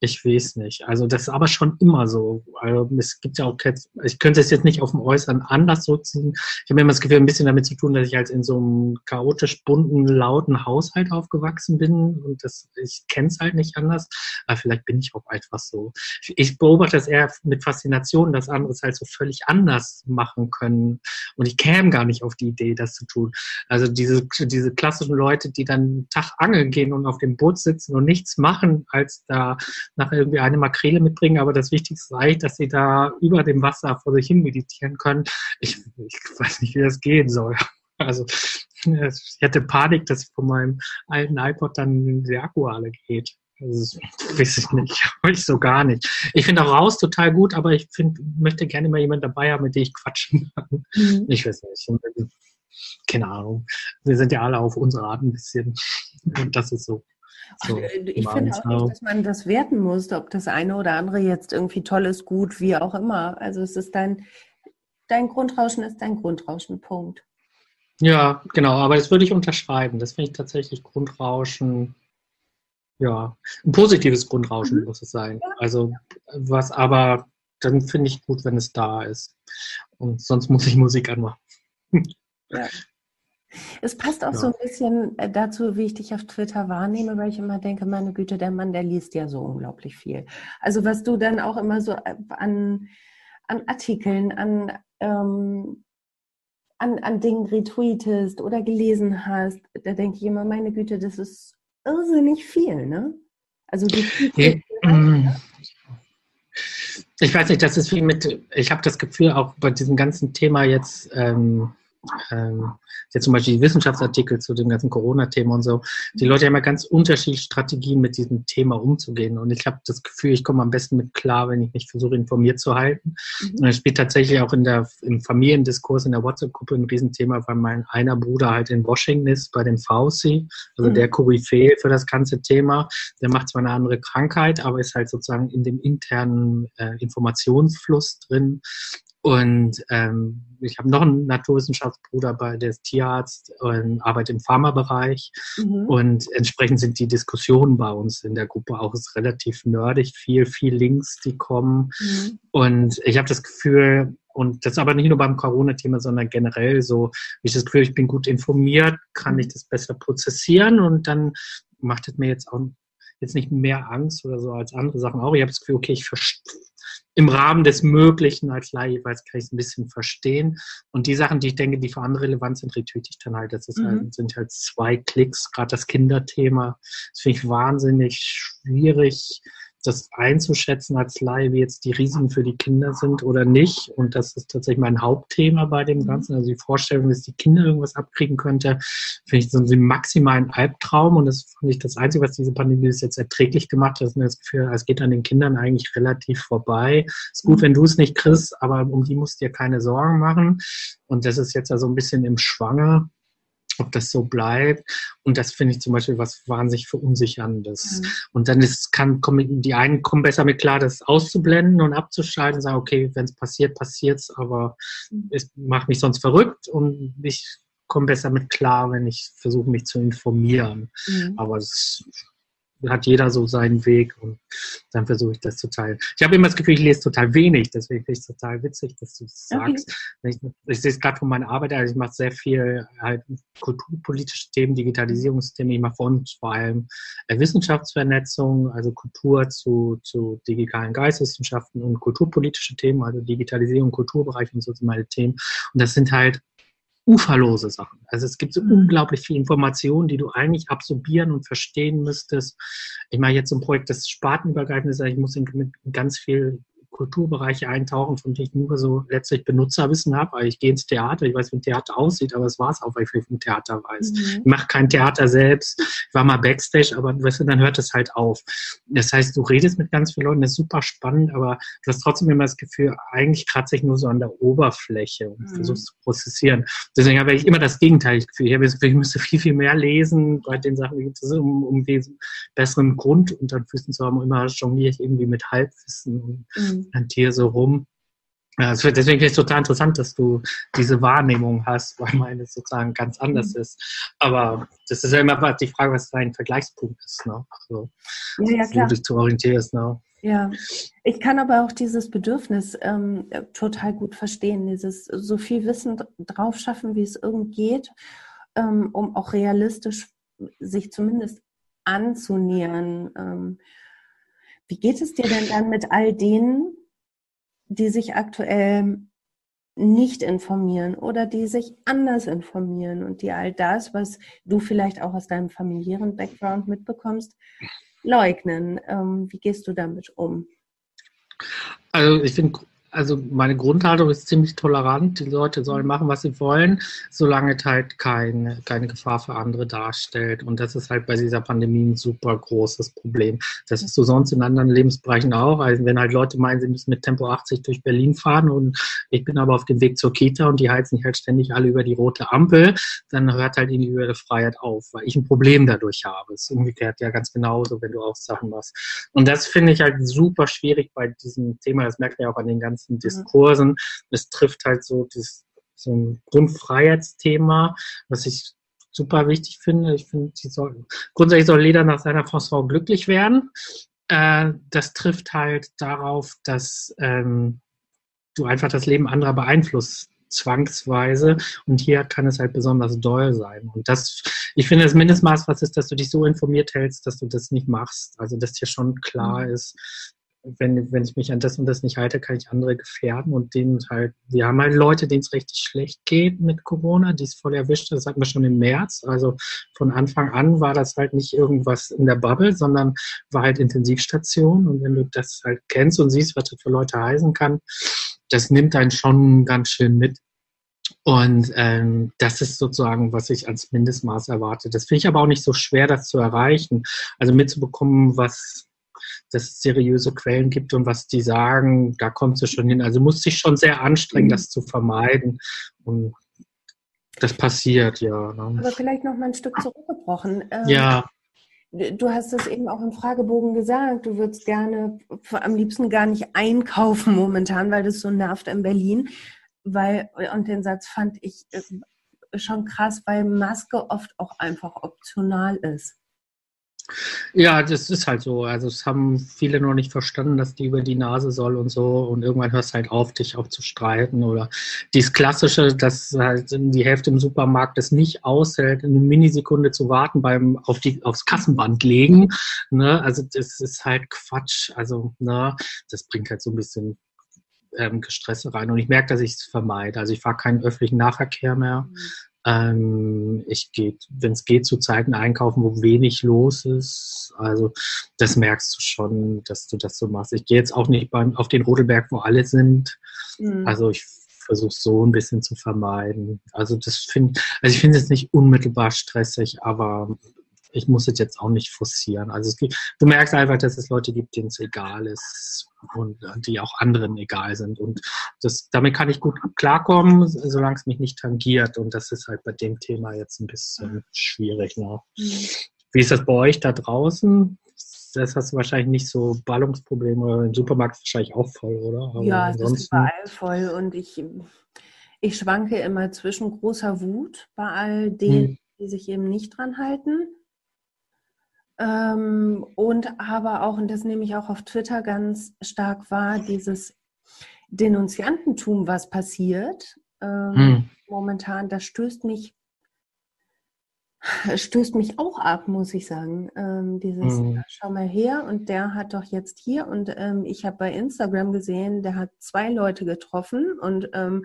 Speaker 2: ich weiß nicht. Also das ist aber schon immer so. Also es gibt ja auch, ich könnte es jetzt nicht auf dem Äußeren anders so ziehen. Ich habe immer das Gefühl, ein bisschen damit zu tun, dass ich halt in so einem chaotisch bunten, lauten Haushalt aufgewachsen bin und das, ich kenne es halt nicht anders. Aber vielleicht bin ich auch einfach so. Ich beobachte das eher mit Faszination, dass andere es halt so völlig anders machen können. Und ich käme gar nicht auf die Idee, das zu tun. Also diese, diese klassischen Leute, die dann Tag angeln gehen und auf dem Boot sitzen und nichts machen, als da nachher irgendwie eine Makrele mitbringen, aber das Wichtigste sei, dass sie da über dem Wasser vor sich hin meditieren können. Ich, ich weiß nicht, wie das gehen soll. Also ich hätte Panik, dass von meinem alten iPod dann der Akku alle geht. Also, weiß ich nicht, ich so gar nicht. Ich finde auch raus total gut, aber ich find, möchte gerne mal jemanden dabei haben, mit dem ich quatschen kann. Mhm. Ich weiß nicht. Keine Ahnung. Wir sind ja alle auf unsere Art ein bisschen. Und das ist so.
Speaker 1: So, äh, ich finde auch nicht, dass man das werten muss, ob das eine oder andere jetzt irgendwie toll ist, gut, wie auch immer. Also es ist dein, dein Grundrauschen ist dein Grundrauschen, Punkt.
Speaker 2: Ja, genau, aber das würde ich unterschreiben. Das finde ich tatsächlich Grundrauschen, ja, ein positives Grundrauschen mhm. muss es sein. Also was aber, dann finde ich gut, wenn es da ist. Und sonst muss ich Musik anmachen.
Speaker 1: Ja. Es passt auch ja. so ein bisschen äh, dazu, wie ich dich auf Twitter wahrnehme, weil ich immer denke, meine Güte, der Mann, der liest ja so unglaublich viel. Also was du dann auch immer so äh, an, an Artikeln, an, ähm, an, an Dingen retweetest oder gelesen hast, da denke ich immer, meine Güte, das ist irrsinnig viel, ne? Also die
Speaker 2: ja, mm. ich weiß nicht, das ist wie mit, ich habe das Gefühl, auch bei diesem ganzen Thema jetzt, ähm, ähm, jetzt zum Beispiel die Wissenschaftsartikel zu dem ganzen Corona-Thema und so, die Leute haben ja ganz unterschiedliche Strategien, mit diesem Thema umzugehen. Und ich habe das Gefühl, ich komme am besten mit klar, wenn ich mich versuche, informiert zu halten. Mhm. Und es spielt tatsächlich auch in der, im Familiendiskurs in der WhatsApp-Gruppe ein Riesenthema, weil mein einer Bruder halt in Washington ist, bei dem Fauci, also mhm. der Koryphäe für das ganze Thema. Der macht zwar eine andere Krankheit, aber ist halt sozusagen in dem internen äh, Informationsfluss drin. Und ähm, ich habe noch einen Naturwissenschaftsbruder bei der ist Tierarzt und arbeitet im Pharmabereich. Mhm. Und entsprechend sind die Diskussionen bei uns in der Gruppe auch relativ nerdig, viel, viel Links, die kommen. Mhm. Und ich habe das Gefühl, und das aber nicht nur beim Corona-Thema, sondern generell so, ich das Gefühl, ich bin gut informiert, kann ich das besser prozessieren und dann macht es mir jetzt auch jetzt nicht mehr Angst oder so als andere Sachen auch. Ich habe das Gefühl, okay, ich im Rahmen des Möglichen als Laie jeweils kann ich es ein bisschen verstehen. Und die Sachen, die ich denke, die für andere relevant sind, retweete ich dann halt. Das ist mhm. halt, sind halt zwei Klicks, gerade das Kinderthema. Das finde ich wahnsinnig schwierig das einzuschätzen als Laie, wie jetzt die Risiken für die Kinder sind oder nicht. Und das ist tatsächlich mein Hauptthema bei dem mhm. Ganzen. Also die Vorstellung, dass die Kinder irgendwas abkriegen könnte, finde ich so einen maximalen Albtraum. Und das fand ich das Einzige, was diese Pandemie bis jetzt erträglich gemacht hat. Das mir das Gefühl, es geht an den Kindern eigentlich relativ vorbei. Ist gut, wenn du es nicht kriegst, aber um die musst du dir keine Sorgen machen. Und das ist jetzt ja so ein bisschen im Schwanger ob das so bleibt. Und das finde ich zum Beispiel was wahnsinnig verunsicherndes. Mhm. Und dann ist, kann, kommen, die einen kommen besser mit klar, das auszublenden und abzuschalten, sagen, okay, wenn es passiert, passiert es, aber mhm. es macht mich sonst verrückt und ich komme besser mit klar, wenn ich versuche, mich zu informieren. Mhm. Aber es hat jeder so seinen Weg und dann versuche ich das zu teilen. Ich habe immer das Gefühl, ich lese total wenig, deswegen finde ich es total witzig, dass du das okay. sagst. Ich, ich sehe es gerade von meiner Arbeit, also ich mache sehr viel halt kulturpolitische Themen, Digitalisierungsthemen, ich mache von vor allem äh, Wissenschaftsvernetzung, also Kultur zu, zu digitalen Geisteswissenschaften und kulturpolitische Themen, also Digitalisierung, Kulturbereich und so sind meine Themen. Und das sind halt uferlose Sachen. Also es gibt so mhm. unglaublich viel Informationen, die du eigentlich absorbieren und verstehen müsstest. Ich mache jetzt so ein Projekt, das spartenübergreifend ist, ich muss mit ganz viel Kulturbereiche eintauchen, von denen ich nur so letztlich Benutzerwissen habe. Also ich gehe ins Theater, ich weiß, wie ein Theater aussieht, aber es war es auch, weil ich vom Theater weiß. Mhm. Ich mache kein Theater selbst. Ich war mal Backstage, aber weißt du, dann hört es halt auf. Das heißt, du redest mit ganz vielen Leuten, das ist super spannend, aber du hast trotzdem immer das Gefühl, eigentlich kratze ich nur so an der Oberfläche und mhm. versuchst zu prozessieren. Deswegen habe ich immer das Gegenteil. Ich, Gefühl, ich, habe das Gefühl, ich müsste viel, viel mehr lesen bei den Sachen, um, um besseren Grund unter den Füßen zu haben. Und immer jongliere ich irgendwie mit Halbwissen. Und, mhm hier so rum. Also deswegen finde ich es total interessant, dass du diese Wahrnehmung hast, weil meine sozusagen ganz anders mhm. ist. Aber das ist ja immer die Frage, was dein Vergleichspunkt ist, ne? Also,
Speaker 1: ja, ja, klar.
Speaker 2: wo du dich zu orientierst. Ne?
Speaker 1: Ja, ich kann aber auch dieses Bedürfnis ähm, total gut verstehen, dieses so viel Wissen drauf schaffen, wie es irgend geht, ähm, um auch realistisch sich zumindest anzunähern. Ähm, wie geht es dir denn dann mit all denen, die sich aktuell nicht informieren oder die sich anders informieren und die all das, was du vielleicht auch aus deinem familiären Background mitbekommst, leugnen. Ähm, wie gehst du damit um?
Speaker 2: Also ich finde also meine Grundhaltung ist ziemlich tolerant. Die Leute sollen machen, was sie wollen, solange es halt keine, keine Gefahr für andere darstellt. Und das ist halt bei dieser Pandemie ein super großes Problem. Das ist so sonst in anderen Lebensbereichen auch. Also wenn halt Leute meinen, sie müssen mit Tempo 80 durch Berlin fahren und ich bin aber auf dem Weg zur Kita und die heizen halt ständig alle über die rote Ampel, dann hört halt individuelle Freiheit auf, weil ich ein Problem dadurch habe. Es ist umgekehrt ja ganz genauso, wenn du auch Sachen machst. Und das finde ich halt super schwierig bei diesem Thema. Das merkt man ja auch an den ganzen ganzen Diskursen. Es trifft halt so, das, so ein Grundfreiheitsthema, was ich super wichtig finde. Ich finde, soll, grundsätzlich soll jeder nach seiner Frau glücklich werden. Äh, das trifft halt darauf, dass ähm, du einfach das Leben anderer beeinflusst zwangsweise und hier kann es halt besonders doll sein. Und das, ich finde, das Mindestmaß, was ist, dass du dich so informiert hältst, dass du das nicht machst. Also, dass dir schon klar mhm. ist, wenn, wenn ich mich an das und das nicht halte, kann ich andere gefährden und denen halt, wir haben halt Leute, denen es richtig schlecht geht mit Corona, die es voll erwischt, das hatten wir schon im März, also von Anfang an war das halt nicht irgendwas in der Bubble, sondern war halt Intensivstation und wenn du das halt kennst und siehst, was das für Leute heißen kann, das nimmt einen schon ganz schön mit Und ähm, das ist sozusagen, was ich als Mindestmaß erwarte. Das finde ich aber auch nicht so schwer, das zu erreichen. Also mitzubekommen, was das seriöse Quellen gibt und was die sagen, da kommt sie schon hin. Also muss sich schon sehr anstrengen, das zu vermeiden. Und das passiert, ja.
Speaker 1: Ne? Aber vielleicht noch mal ein Stück zurückgebrochen.
Speaker 2: Ähm, ja.
Speaker 1: Du hast es eben auch im Fragebogen gesagt, du würdest gerne am liebsten gar nicht einkaufen momentan, weil das so nervt in Berlin. Weil, und den Satz fand ich äh, schon krass, weil Maske oft auch einfach optional ist.
Speaker 2: Ja, das ist halt so. Also es haben viele noch nicht verstanden, dass die über die Nase soll und so. Und irgendwann hörst halt auf, dich auch zu streiten. Oder dieses Klassische, dass halt die Hälfte im Supermarkt es nicht aushält, eine Minisekunde zu warten beim auf die aufs Kassenband legen. Ne? Also das ist halt Quatsch. Also, ne, das bringt halt so ein bisschen ähm, Gestresse rein. Und ich merke, dass ich es vermeide. Also ich fahre keinen öffentlichen Nahverkehr mehr. Ähm, ich gehe, wenn es geht, zu Zeiten einkaufen, wo wenig los ist. Also das merkst du schon, dass du das so machst. Ich gehe jetzt auch nicht beim, auf den Rodelberg, wo alle sind. Mhm. Also ich versuche so ein bisschen zu vermeiden. Also das finde, also ich finde es nicht unmittelbar stressig, aber ich muss es jetzt auch nicht forcieren. Also gibt, du merkst einfach, dass es Leute gibt, denen es egal ist und die auch anderen egal sind. Und das, damit kann ich gut klarkommen, solange es mich nicht tangiert. Und das ist halt bei dem Thema jetzt ein bisschen schwierig. Ne? Wie ist das bei euch da draußen? Das hast du wahrscheinlich nicht so Ballungsprobleme. Im Supermarkt wahrscheinlich auch voll, oder?
Speaker 1: Aber ja, es ist überall voll. Und ich, ich schwanke immer zwischen großer Wut bei all denen, hm. die sich eben nicht dran halten ähm, und aber auch, und das nehme ich auch auf Twitter ganz stark wahr, dieses Denunziantentum, was passiert ähm, hm. momentan, das stößt mich, stößt mich auch ab, muss ich sagen. Ähm, dieses, hm. schau mal her, und der hat doch jetzt hier, und ähm, ich habe bei Instagram gesehen, der hat zwei Leute getroffen und ähm,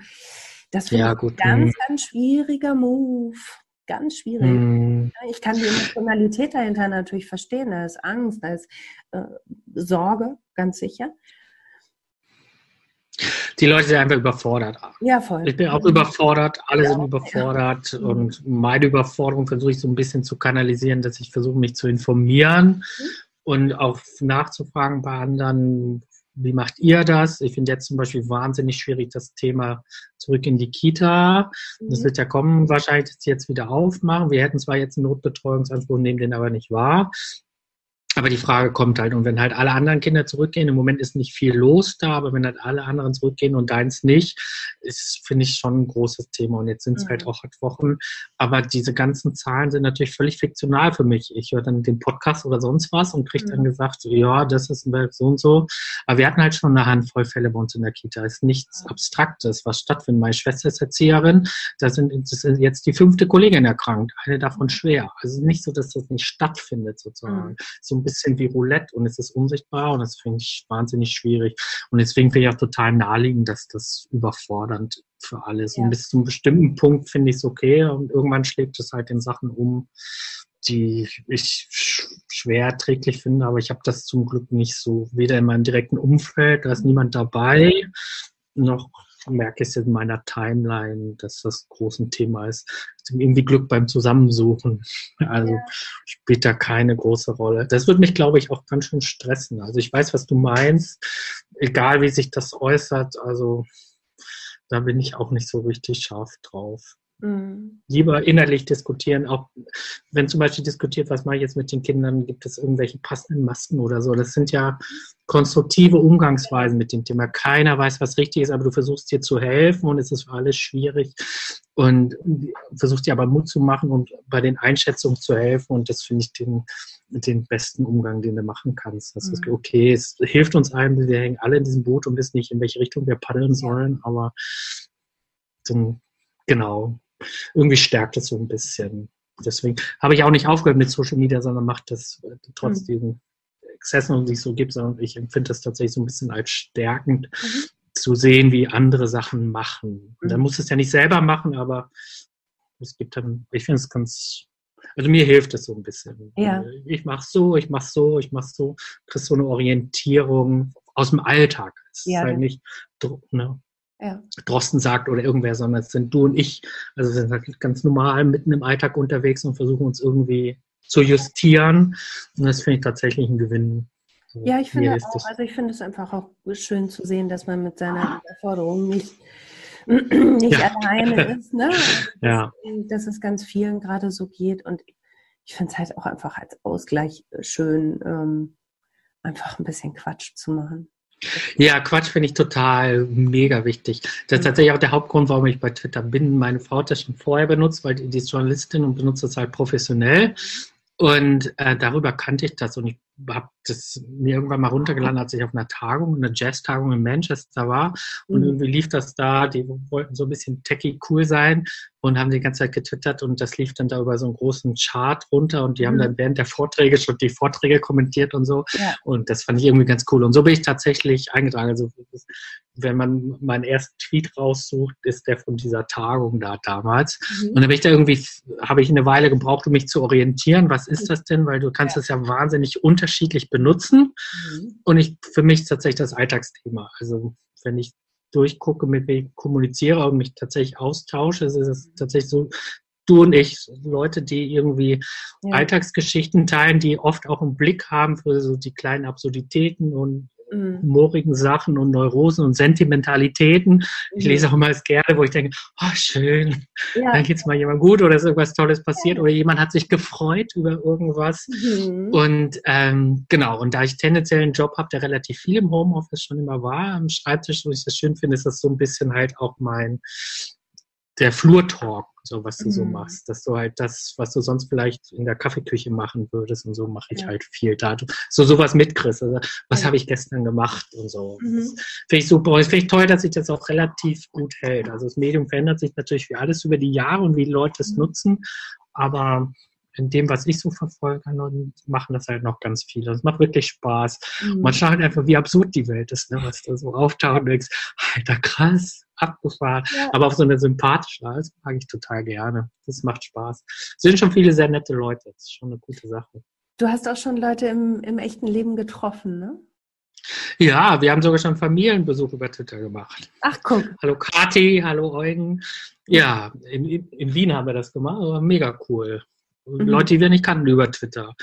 Speaker 1: das finde ja, ich ein ganz, hm. ganz schwieriger Move ganz schwierig. Mm. Ich kann die Emotionalität dahinter natürlich verstehen. Da ist Angst, da ist äh, Sorge, ganz sicher.
Speaker 2: Die Leute sind einfach überfordert.
Speaker 1: Ja, voll.
Speaker 2: Ich bin auch überfordert, alle ja, sind überfordert ja. und meine Überforderung versuche ich so ein bisschen zu kanalisieren, dass ich versuche, mich zu informieren mhm. und auch nachzufragen bei anderen, wie macht ihr das? Ich finde jetzt zum Beispiel wahnsinnig schwierig das Thema zurück in die Kita. Das mhm. wird ja kommen, wahrscheinlich jetzt wieder aufmachen. Wir hätten zwar jetzt einen Notbetreuungsanspruch, nehmen den aber nicht wahr. Aber die Frage kommt halt, und wenn halt alle anderen Kinder zurückgehen, im Moment ist nicht viel los da, aber wenn halt alle anderen zurückgehen und deins nicht, ist, finde ich, schon ein großes Thema. Und jetzt sind es halt mhm. halt auch acht Wochen. Aber diese ganzen Zahlen sind natürlich völlig fiktional für mich. Ich höre dann den Podcast oder sonst was und kriege dann mhm. gesagt, ja, das ist so und so. Aber wir hatten halt schon eine Handvoll Fälle bei uns in der Kita. Es ist nichts Abstraktes, was stattfindet. Meine Schwester ist Erzieherin, da sind, das ist jetzt die fünfte Kollegin erkrankt, eine davon schwer. Also nicht so, dass das nicht stattfindet sozusagen. Mhm. So ein bisschen wie Roulette und es ist unsichtbar und das finde ich wahnsinnig schwierig. Und deswegen finde ich auch total naheliegend, dass das überfordernd für alles. Ja. Und bis zu einem bestimmten Punkt finde ich es okay und irgendwann schlägt es halt in Sachen um, die ich schwer erträglich finde, aber ich habe das zum Glück nicht so, weder in meinem direkten Umfeld, da ist niemand dabei, noch merke ich es in meiner Timeline, dass das große Thema ist. Irgendwie Glück beim Zusammensuchen. Also ja. spielt da keine große Rolle. Das wird mich, glaube ich, auch ganz schön stressen. Also ich weiß, was du meinst, egal wie sich das äußert. Also da bin ich auch nicht so richtig scharf drauf. Mhm. Lieber innerlich diskutieren, auch wenn zum Beispiel diskutiert, was mache ich jetzt mit den Kindern, gibt es irgendwelche passenden Masken oder so. Das sind ja konstruktive Umgangsweisen mit dem Thema. Keiner weiß, was richtig ist, aber du versuchst dir zu helfen und es ist für alles schwierig und versuchst dir aber Mut zu machen und bei den Einschätzungen zu helfen und das finde ich den, den besten Umgang, den du machen kannst. Das mhm. ist okay, es hilft uns allen, wir hängen alle in diesem Boot und wissen nicht, in welche Richtung wir paddeln sollen, aber dann, genau, irgendwie stärkt es so ein bisschen. Deswegen habe ich auch nicht aufgehört mit Social Media, sondern mache das äh, trotz mhm. diesen Exzessen und sich so gibt, sondern ich empfinde das tatsächlich so ein bisschen als stärkend mhm. zu sehen, wie andere Sachen machen. Und dann mhm. muss es ja nicht selber machen, aber es gibt dann, ich finde es ganz, also mir hilft es so ein bisschen.
Speaker 1: Ja.
Speaker 2: Ich mache so, ich mache so, ich mache so, kriegst so eine Orientierung aus dem Alltag. Es ja, ist halt nicht, ne? Ja. Drosten sagt oder irgendwer, sondern es sind du und ich. Also wir sind halt ganz normal mitten im Alltag unterwegs und versuchen uns irgendwie zu justieren. Und das finde ich tatsächlich ein Gewinn.
Speaker 1: Also ja, ich finde auch, also ich finde es einfach auch schön zu sehen, dass man mit seiner Erforderung nicht, nicht ja. alleine ist. Ne?
Speaker 2: ja.
Speaker 1: Dass es ganz vielen gerade so geht. Und ich finde es halt auch einfach als Ausgleich schön, ähm, einfach ein bisschen Quatsch zu machen.
Speaker 2: Ja, Quatsch finde ich total mega wichtig. Das ist tatsächlich auch der Hauptgrund, warum ich bei Twitter bin. Meine Frau hat das schon vorher benutzt, weil die ist Journalistin und benutzt das halt professionell. Und äh, darüber kannte ich das und ich habe das mir irgendwann mal runtergeladen, als ich auf einer Tagung, einer Jazz-Tagung in Manchester war. Und mhm. irgendwie lief das da, die wollten so ein bisschen techy cool sein und haben die ganze Zeit getwittert und das lief dann da über so einen großen Chart runter und die haben mhm. dann während der Vorträge schon die Vorträge kommentiert und so. Ja. Und das fand ich irgendwie ganz cool. Und so bin ich tatsächlich eingetragen. Also wenn man meinen ersten Tweet raussucht, ist der von dieser Tagung da damals. Mhm. Und dann bin ich da irgendwie, habe ich eine Weile gebraucht, um mich zu orientieren. Was ist mhm. das denn? Weil du kannst ja. das ja wahnsinnig unterschiedlich benutzen. Mhm. Und ich, für mich ist tatsächlich das Alltagsthema. Also wenn ich durchgucke, mit wem ich kommuniziere und mich tatsächlich austausche, ist es tatsächlich so, du und ich, Leute, die irgendwie ja. Alltagsgeschichten teilen, die oft auch einen Blick haben für so die kleinen Absurditäten und mhm. Humorigen Sachen und Neurosen und Sentimentalitäten. Ich lese auch immer gerne, wo ich denke, oh schön, ja. dann geht's mal jemand gut oder ist irgendwas Tolles passiert ja. oder jemand hat sich gefreut über irgendwas. Mhm. Und ähm, genau, und da ich tendenziell einen Job habe, der relativ viel im Homeoffice schon immer war, am Schreibtisch, wo ich das schön finde, ist das so ein bisschen halt auch mein der Flurtalk, so was du mhm. so machst, dass du halt das, was du sonst vielleicht in der Kaffeeküche machen würdest und so mache ich ja. halt viel da. So sowas mitkriegst. Also, was ja. habe ich gestern gemacht und so. Mhm. Finde ich super. Und finde ich toll, dass sich das auch relativ gut hält. Also das Medium verändert sich natürlich wie alles über die Jahre und wie Leute es mhm. nutzen. Aber in dem, was ich so verfolge, machen das halt noch ganz viele. Das macht wirklich Spaß. Mhm. Man schaut einfach, wie absurd die Welt ist, ne? was da so auftaucht und denkst, alter krass, abgefahren. Ja. Aber auf so eine sympathische Art mag ich total gerne. Das macht Spaß. Es sind schon viele sehr nette Leute. Das ist schon eine gute Sache.
Speaker 1: Du hast auch schon Leute im, im echten Leben getroffen, ne?
Speaker 2: Ja, wir haben sogar schon Familienbesuch über Twitter gemacht.
Speaker 1: Ach, guck.
Speaker 2: Hallo Kati, hallo Eugen. Ja, in, in Wien haben wir das gemacht, aber mega cool. Mhm. Leute, die wir nicht kannten über Twitter.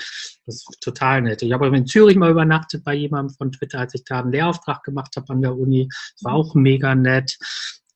Speaker 2: Das ist total nett. Ich habe in Zürich mal übernachtet bei jemandem von Twitter, als ich da einen Lehrauftrag gemacht habe an der Uni. Das war auch mega nett.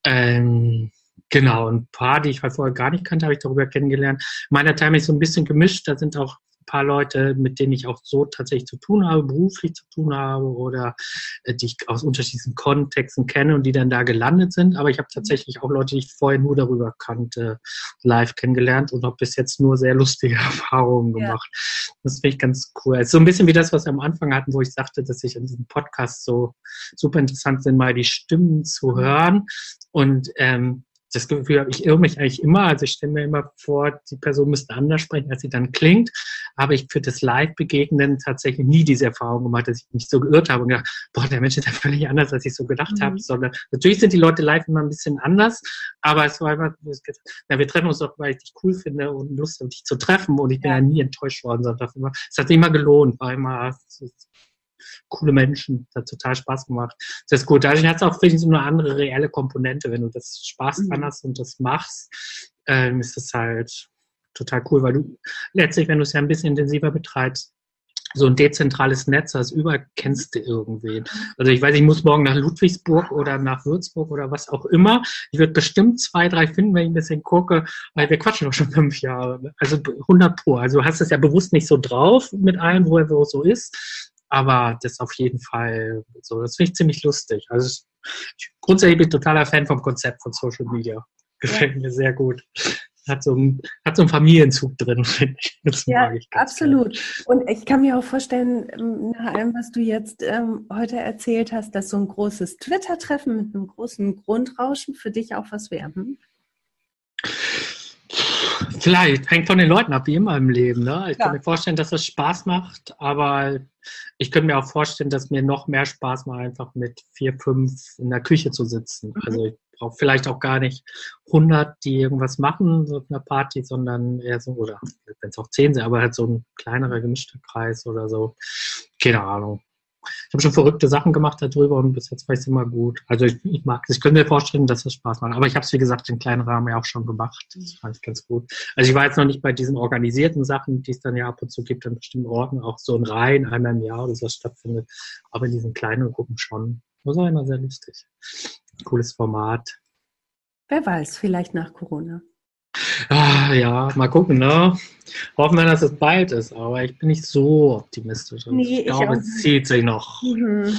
Speaker 2: Ähm, genau, ein paar, die ich halt vorher gar nicht kannte, habe ich darüber kennengelernt. Meiner Time ist so ein bisschen gemischt. Da sind auch paar Leute, mit denen ich auch so tatsächlich zu tun habe, beruflich zu tun habe oder äh, die ich aus unterschiedlichen Kontexten kenne und die dann da gelandet sind. Aber ich habe tatsächlich auch Leute, die ich vorher nur darüber kannte, live kennengelernt und habe bis jetzt nur sehr lustige Erfahrungen gemacht. Ja. Das finde ich ganz cool. Es ist so ein bisschen wie das, was wir am Anfang hatten, wo ich sagte, dass ich in diesem Podcast so super interessant sind, mal die Stimmen zu hören. Und ähm, das Gefühl habe, ich irre mich eigentlich immer. Also ich stelle mir immer vor, die Person müsste anders sprechen, als sie dann klingt. Aber ich für das Live-Begegnen tatsächlich nie diese Erfahrung gemacht, dass ich mich so geirrt habe und gedacht, boah, der Mensch ist ja völlig anders, als ich so gedacht mhm. habe. Sondern natürlich sind die Leute live immer ein bisschen anders, aber es war immer, na, wir treffen uns doch, weil ich dich cool finde und Lust habe, dich zu treffen. Und ich bin ja, ja nie enttäuscht worden, sondern es hat sich immer gelohnt, war immer coole Menschen. Das hat total Spaß gemacht. Das ist gut. Dadurch hat es auch, so eine andere reelle Komponente. Wenn du das Spaß mhm. dran hast und das machst, ähm, ist das halt total cool, weil du letztlich, wenn du es ja ein bisschen intensiver betreibst, so ein dezentrales Netz hast, überall kennst du irgendwen. Also ich weiß, ich muss morgen nach Ludwigsburg oder nach Würzburg oder was auch immer. Ich würde bestimmt zwei, drei finden, wenn ich ein bisschen gucke, weil wir quatschen doch schon fünf Jahre. Also 100 pro. Also du hast es ja bewusst nicht so drauf mit allen, wo er so ist. Aber das auf jeden Fall so. Das finde ich ziemlich lustig. Also ich, grundsätzlich bin ich totaler Fan vom Konzept von Social Media. Gefällt ja. mir sehr gut. Hat so, einen, hat so einen Familienzug drin, finde ich.
Speaker 1: Das ja, ich absolut. Gerne. Und ich kann mir auch vorstellen, ähm, nach allem, was du jetzt ähm, heute erzählt hast, dass so ein großes Twitter-Treffen mit einem großen Grundrauschen für dich auch was wäre. Hm?
Speaker 2: Vielleicht, hängt von den Leuten ab, wie immer im Leben. Ne? Ich ja. kann mir vorstellen, dass das Spaß macht, aber ich könnte mir auch vorstellen, dass mir noch mehr Spaß macht, einfach mit vier, fünf in der Küche zu sitzen. Mhm. Also ich brauche vielleicht auch gar nicht 100, die irgendwas machen, so auf einer Party, sondern eher so, oder wenn es auch zehn sind, aber halt so ein kleinerer gemischter Kreis oder so. Keine Ahnung. Ich habe schon verrückte Sachen gemacht darüber und bis jetzt war es immer gut. Also ich, ich mag es. Ich könnte mir vorstellen, dass es Spaß macht. Aber ich habe es, wie gesagt, in kleinen Rahmen ja auch schon gemacht. Das fand ich ganz gut. Also ich war jetzt noch nicht bei diesen organisierten Sachen, die es dann ja ab und zu gibt an bestimmten Orten, auch so ein Reihen einmal im Jahr oder so stattfindet. Aber in diesen kleinen Gruppen schon. Das war immer sehr lustig. Cooles Format.
Speaker 1: Wer weiß, vielleicht nach Corona.
Speaker 2: Ah, ja, mal gucken, ne? Hoffen wir, dass es bald ist, aber ich bin nicht so optimistisch. Nee, ich glaube, es zieht sich noch. Mhm.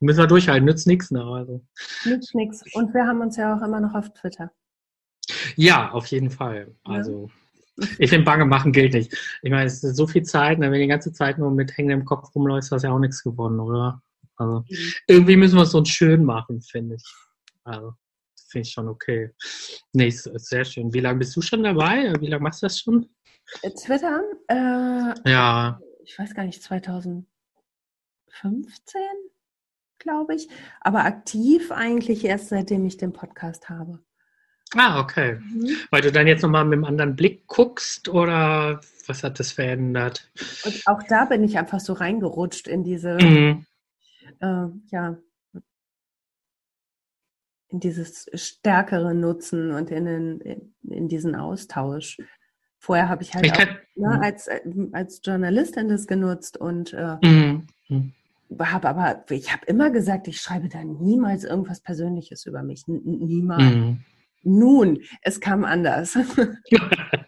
Speaker 2: Müssen wir durchhalten, nützt nichts, ne? Also.
Speaker 1: Nützt nichts. Und wir haben uns ja auch immer noch auf Twitter.
Speaker 2: Ja, auf jeden Fall. Also. Ja. Ich finde, Bange machen gilt nicht. Ich meine, es ist so viel Zeit, ne? wenn du die ganze Zeit nur mit hängendem Kopf rumläufst, hast du ja auch nichts gewonnen, oder? Also, mhm. irgendwie müssen wir es uns schön machen, finde ich. Also finde ich schon okay. Nee, ist, sehr schön. Wie lange bist du schon dabei? Wie lange machst du das schon?
Speaker 1: Äh, Twitter? Äh, ja. Ich weiß gar nicht, 2015, glaube ich. Aber aktiv eigentlich erst seitdem ich den Podcast habe.
Speaker 2: Ah, okay. Mhm. Weil du dann jetzt nochmal mit einem anderen Blick guckst oder was hat das verändert?
Speaker 1: Und auch da bin ich einfach so reingerutscht in diese, mhm. äh, ja, in dieses stärkere Nutzen und in, den, in diesen Austausch. Vorher habe ich halt ich auch, kann, ne, mhm. als, als Journalistin das genutzt und äh, mhm. habe aber, ich habe immer gesagt, ich schreibe da niemals irgendwas Persönliches über mich. N niemals. Mhm. Nun, es kam anders.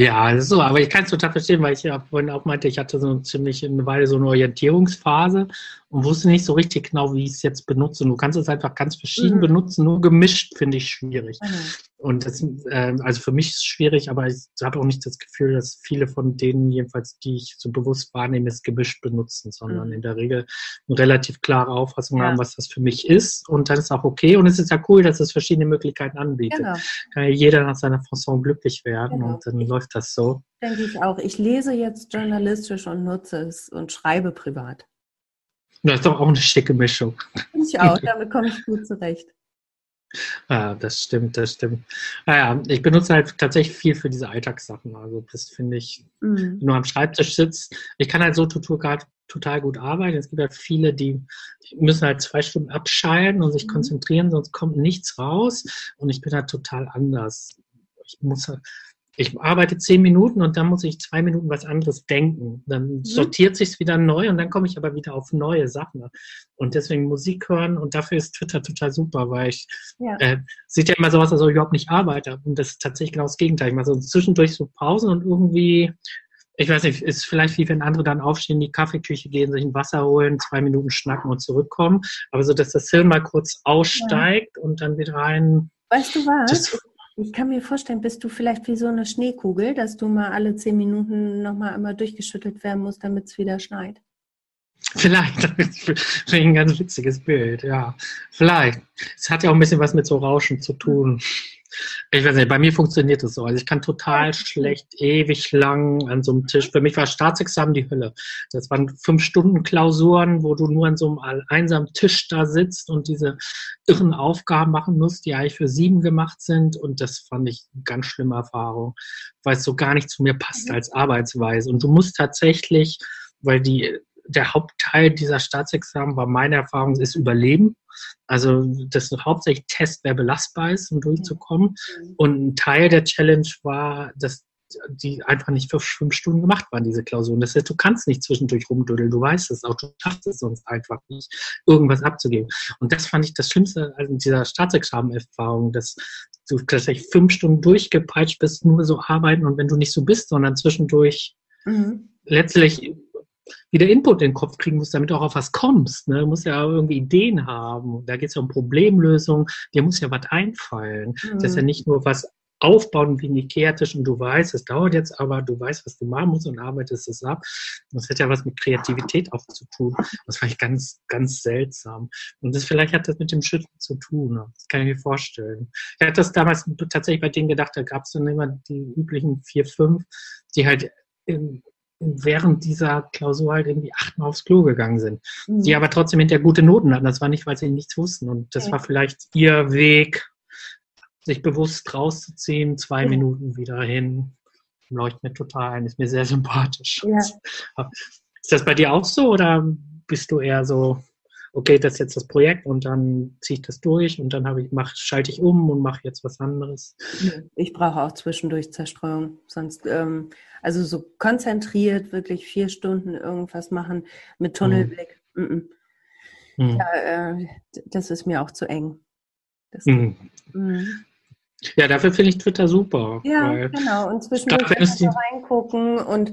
Speaker 2: ja, so, aber ich kann es total verstehen, weil ich ja vorhin auch meinte, ich hatte so ziemlich eine Weile so eine Orientierungsphase und wusste nicht so richtig genau, wie ich es jetzt benutze. Und du kannst es einfach ganz verschieden mhm. benutzen, nur gemischt finde ich schwierig. Mhm. Und das, äh, also für mich ist es schwierig, aber ich habe auch nicht das Gefühl, dass viele von denen, jedenfalls, die ich so bewusst wahrnehme, es gemischt benutzen, sondern mhm. in der Regel eine relativ klare Auffassung ja. haben, was das für mich ist. Und dann ist auch okay. Und es ist ja cool, dass es verschiedene Möglichkeiten anbietet. Genau. Kann ja jeder nach seiner Fasson glücklich werden genau. und dann ich, läuft das so.
Speaker 1: Denke ich auch. Ich lese jetzt journalistisch und nutze es und schreibe privat.
Speaker 2: Das ist doch auch eine schicke Mischung.
Speaker 1: Ich auch, damit komme ich gut zurecht.
Speaker 2: Ja, das stimmt, das stimmt. Naja, ich benutze halt tatsächlich viel für diese Alltagssachen. Also das finde ich, mhm. du am Schreibtisch sitzt, ich kann halt so total, total gut arbeiten. Es gibt halt viele, die müssen halt zwei Stunden abschalten und sich mhm. konzentrieren, sonst kommt nichts raus. Und ich bin halt total anders. Ich muss halt, ich arbeite zehn Minuten und dann muss ich zwei Minuten was anderes denken. Dann mhm. sortiert sich wieder neu und dann komme ich aber wieder auf neue Sachen. Und deswegen Musik hören und dafür ist Twitter total super, weil ich ja. äh, sieht ja immer so aus, als ob ich überhaupt nicht arbeite. Und das ist tatsächlich genau das Gegenteil. Ich mache so zwischendurch so Pausen und irgendwie ich weiß nicht, ist vielleicht wie wenn andere dann aufstehen, in die Kaffeeküche gehen, sich ein Wasser holen, zwei Minuten schnacken und zurückkommen. Aber so, dass das Hirn mal kurz aussteigt ja. und dann wieder rein.
Speaker 1: Weißt du was? Ich kann mir vorstellen, bist du vielleicht wie so eine Schneekugel, dass du mal alle zehn Minuten nochmal einmal durchgeschüttelt werden musst, damit es wieder schneit.
Speaker 2: Vielleicht, das ist ein ganz witziges Bild, ja. Vielleicht. Es hat ja auch ein bisschen was mit so Rauschen zu tun. Ich weiß nicht, bei mir funktioniert es so. Also ich kann total schlecht ewig lang an so einem Tisch. Für mich war Staatsexamen die Hölle. Das waren fünf Stunden Klausuren, wo du nur an so einem einsamen Tisch da sitzt und diese irren Aufgaben machen musst, die eigentlich für sieben gemacht sind. Und das fand ich eine ganz schlimme Erfahrung, weil es so gar nicht zu mir passt mhm. als Arbeitsweise. Und du musst tatsächlich, weil die der Hauptteil dieser Staatsexamen war meine Erfahrung, ist Überleben. Also das hauptsächlich Test, wer belastbar ist, um durchzukommen. Mhm. Und ein Teil der Challenge war, dass die einfach nicht für fünf Stunden gemacht waren, diese Klausuren. Das heißt, du kannst nicht zwischendurch rumduddeln, du weißt es auch, du schaffst es sonst einfach nicht, irgendwas abzugeben. Und das fand ich das Schlimmste an dieser Staatsexamen-Erfahrung, dass du tatsächlich fünf Stunden durchgepeitscht bist, nur so arbeiten und wenn du nicht so bist, sondern zwischendurch mhm. letztlich wieder Input in den Kopf kriegen musst, damit du auch auf was kommst. Ne? Du musst ja irgendwie Ideen haben. Da geht es ja um Problemlösung. Dir muss ja was einfallen. Mhm. Das ist ja nicht nur was aufbauen wie ein Ikea-Tisch und du weißt, es dauert jetzt, aber du weißt, was du machen musst und arbeitest es ab. Das hat ja was mit Kreativität auch zu tun. Das fand ich ganz, ganz seltsam. Und das vielleicht hat das mit dem Schütten zu tun. Das kann ich mir vorstellen. Ich hatte das damals tatsächlich bei denen gedacht, da gab es dann immer die üblichen vier, fünf, die halt während dieser Klausur halt irgendwie achtmal aufs Klo gegangen sind. Mhm. Die aber trotzdem hinterher gute Noten hatten. Das war nicht, weil sie nichts wussten. Und das ja. war vielleicht ihr Weg, sich bewusst rauszuziehen, zwei ja. Minuten wieder hin. Leuchtet mir total ein, ist mir sehr sympathisch. Ja. Ist das bei dir auch so oder bist du eher so, okay, das ist jetzt das Projekt und dann ziehe ich das durch und dann habe ich, mach, schalte ich um und mache jetzt was anderes.
Speaker 1: Ich brauche auch zwischendurch Zerstreuung. Sonst, ähm, also so konzentriert, wirklich vier Stunden irgendwas machen mit Tunnelblick. Mhm. Mhm. Ja, äh, das ist mir auch zu eng. Das, mhm.
Speaker 2: Ja, dafür finde ich Twitter super.
Speaker 1: Ja, genau. Und zwischendurch die... reingucken und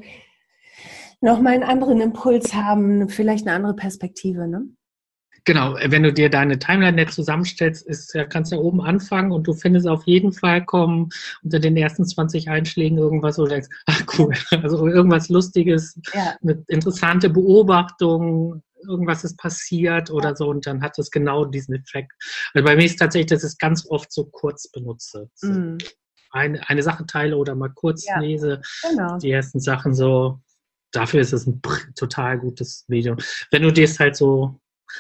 Speaker 1: nochmal einen anderen Impuls haben, vielleicht eine andere Perspektive, ne?
Speaker 2: Genau, wenn du dir deine Timeline net zusammenstellst, ist, kannst du ja oben anfangen und du findest auf jeden Fall kommen unter den ersten 20 Einschlägen irgendwas, wo du denkst, ach cool, also irgendwas Lustiges, ja. eine interessante Beobachtung, irgendwas ist passiert oder so und dann hat es genau diesen Effekt. Also bei mir ist tatsächlich, dass ich es ganz oft so kurz benutze. So mm. eine, eine Sache teile oder mal kurz ja. lese. Genau. Die ersten Sachen so, dafür ist es ein total gutes Video. Wenn du dir es halt so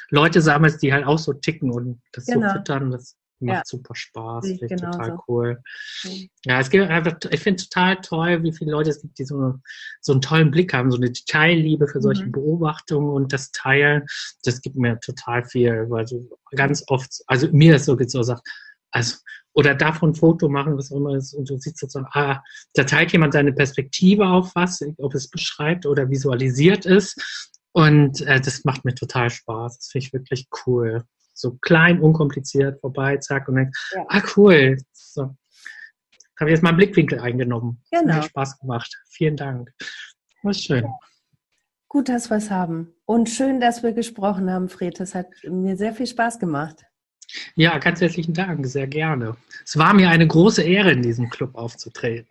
Speaker 2: Leute sammelst, die halt auch so ticken und das genau. so füttern, das macht ja. super Spaß. Finde ich total so. cool. Mhm. Ja, es gibt einfach, ich finde total toll, wie viele Leute es gibt, die so, so einen tollen Blick haben, so eine Detailliebe für solche mhm. Beobachtungen und das Teilen. Das gibt mir total viel, weil so ganz oft, also mir ist so so sagt, also oder davon ein Foto machen, was auch immer ist, und du siehst sozusagen, ah, da teilt jemand seine Perspektive auf was, ob es beschreibt oder visualisiert ist. Und äh, das macht mir total Spaß. Das finde ich wirklich cool. So klein, unkompliziert, vorbei, zack, und dann, ja. ah, cool. So. Habe jetzt mal einen Blickwinkel eingenommen. Genau. Hat Spaß gemacht. Vielen Dank. War schön. Ja.
Speaker 1: Gut, dass wir es haben. Und schön, dass wir gesprochen haben, Fred. Das hat mir sehr viel Spaß gemacht.
Speaker 2: Ja, ganz herzlichen Dank, sehr gerne. Es war mir eine große Ehre, in diesem Club aufzutreten.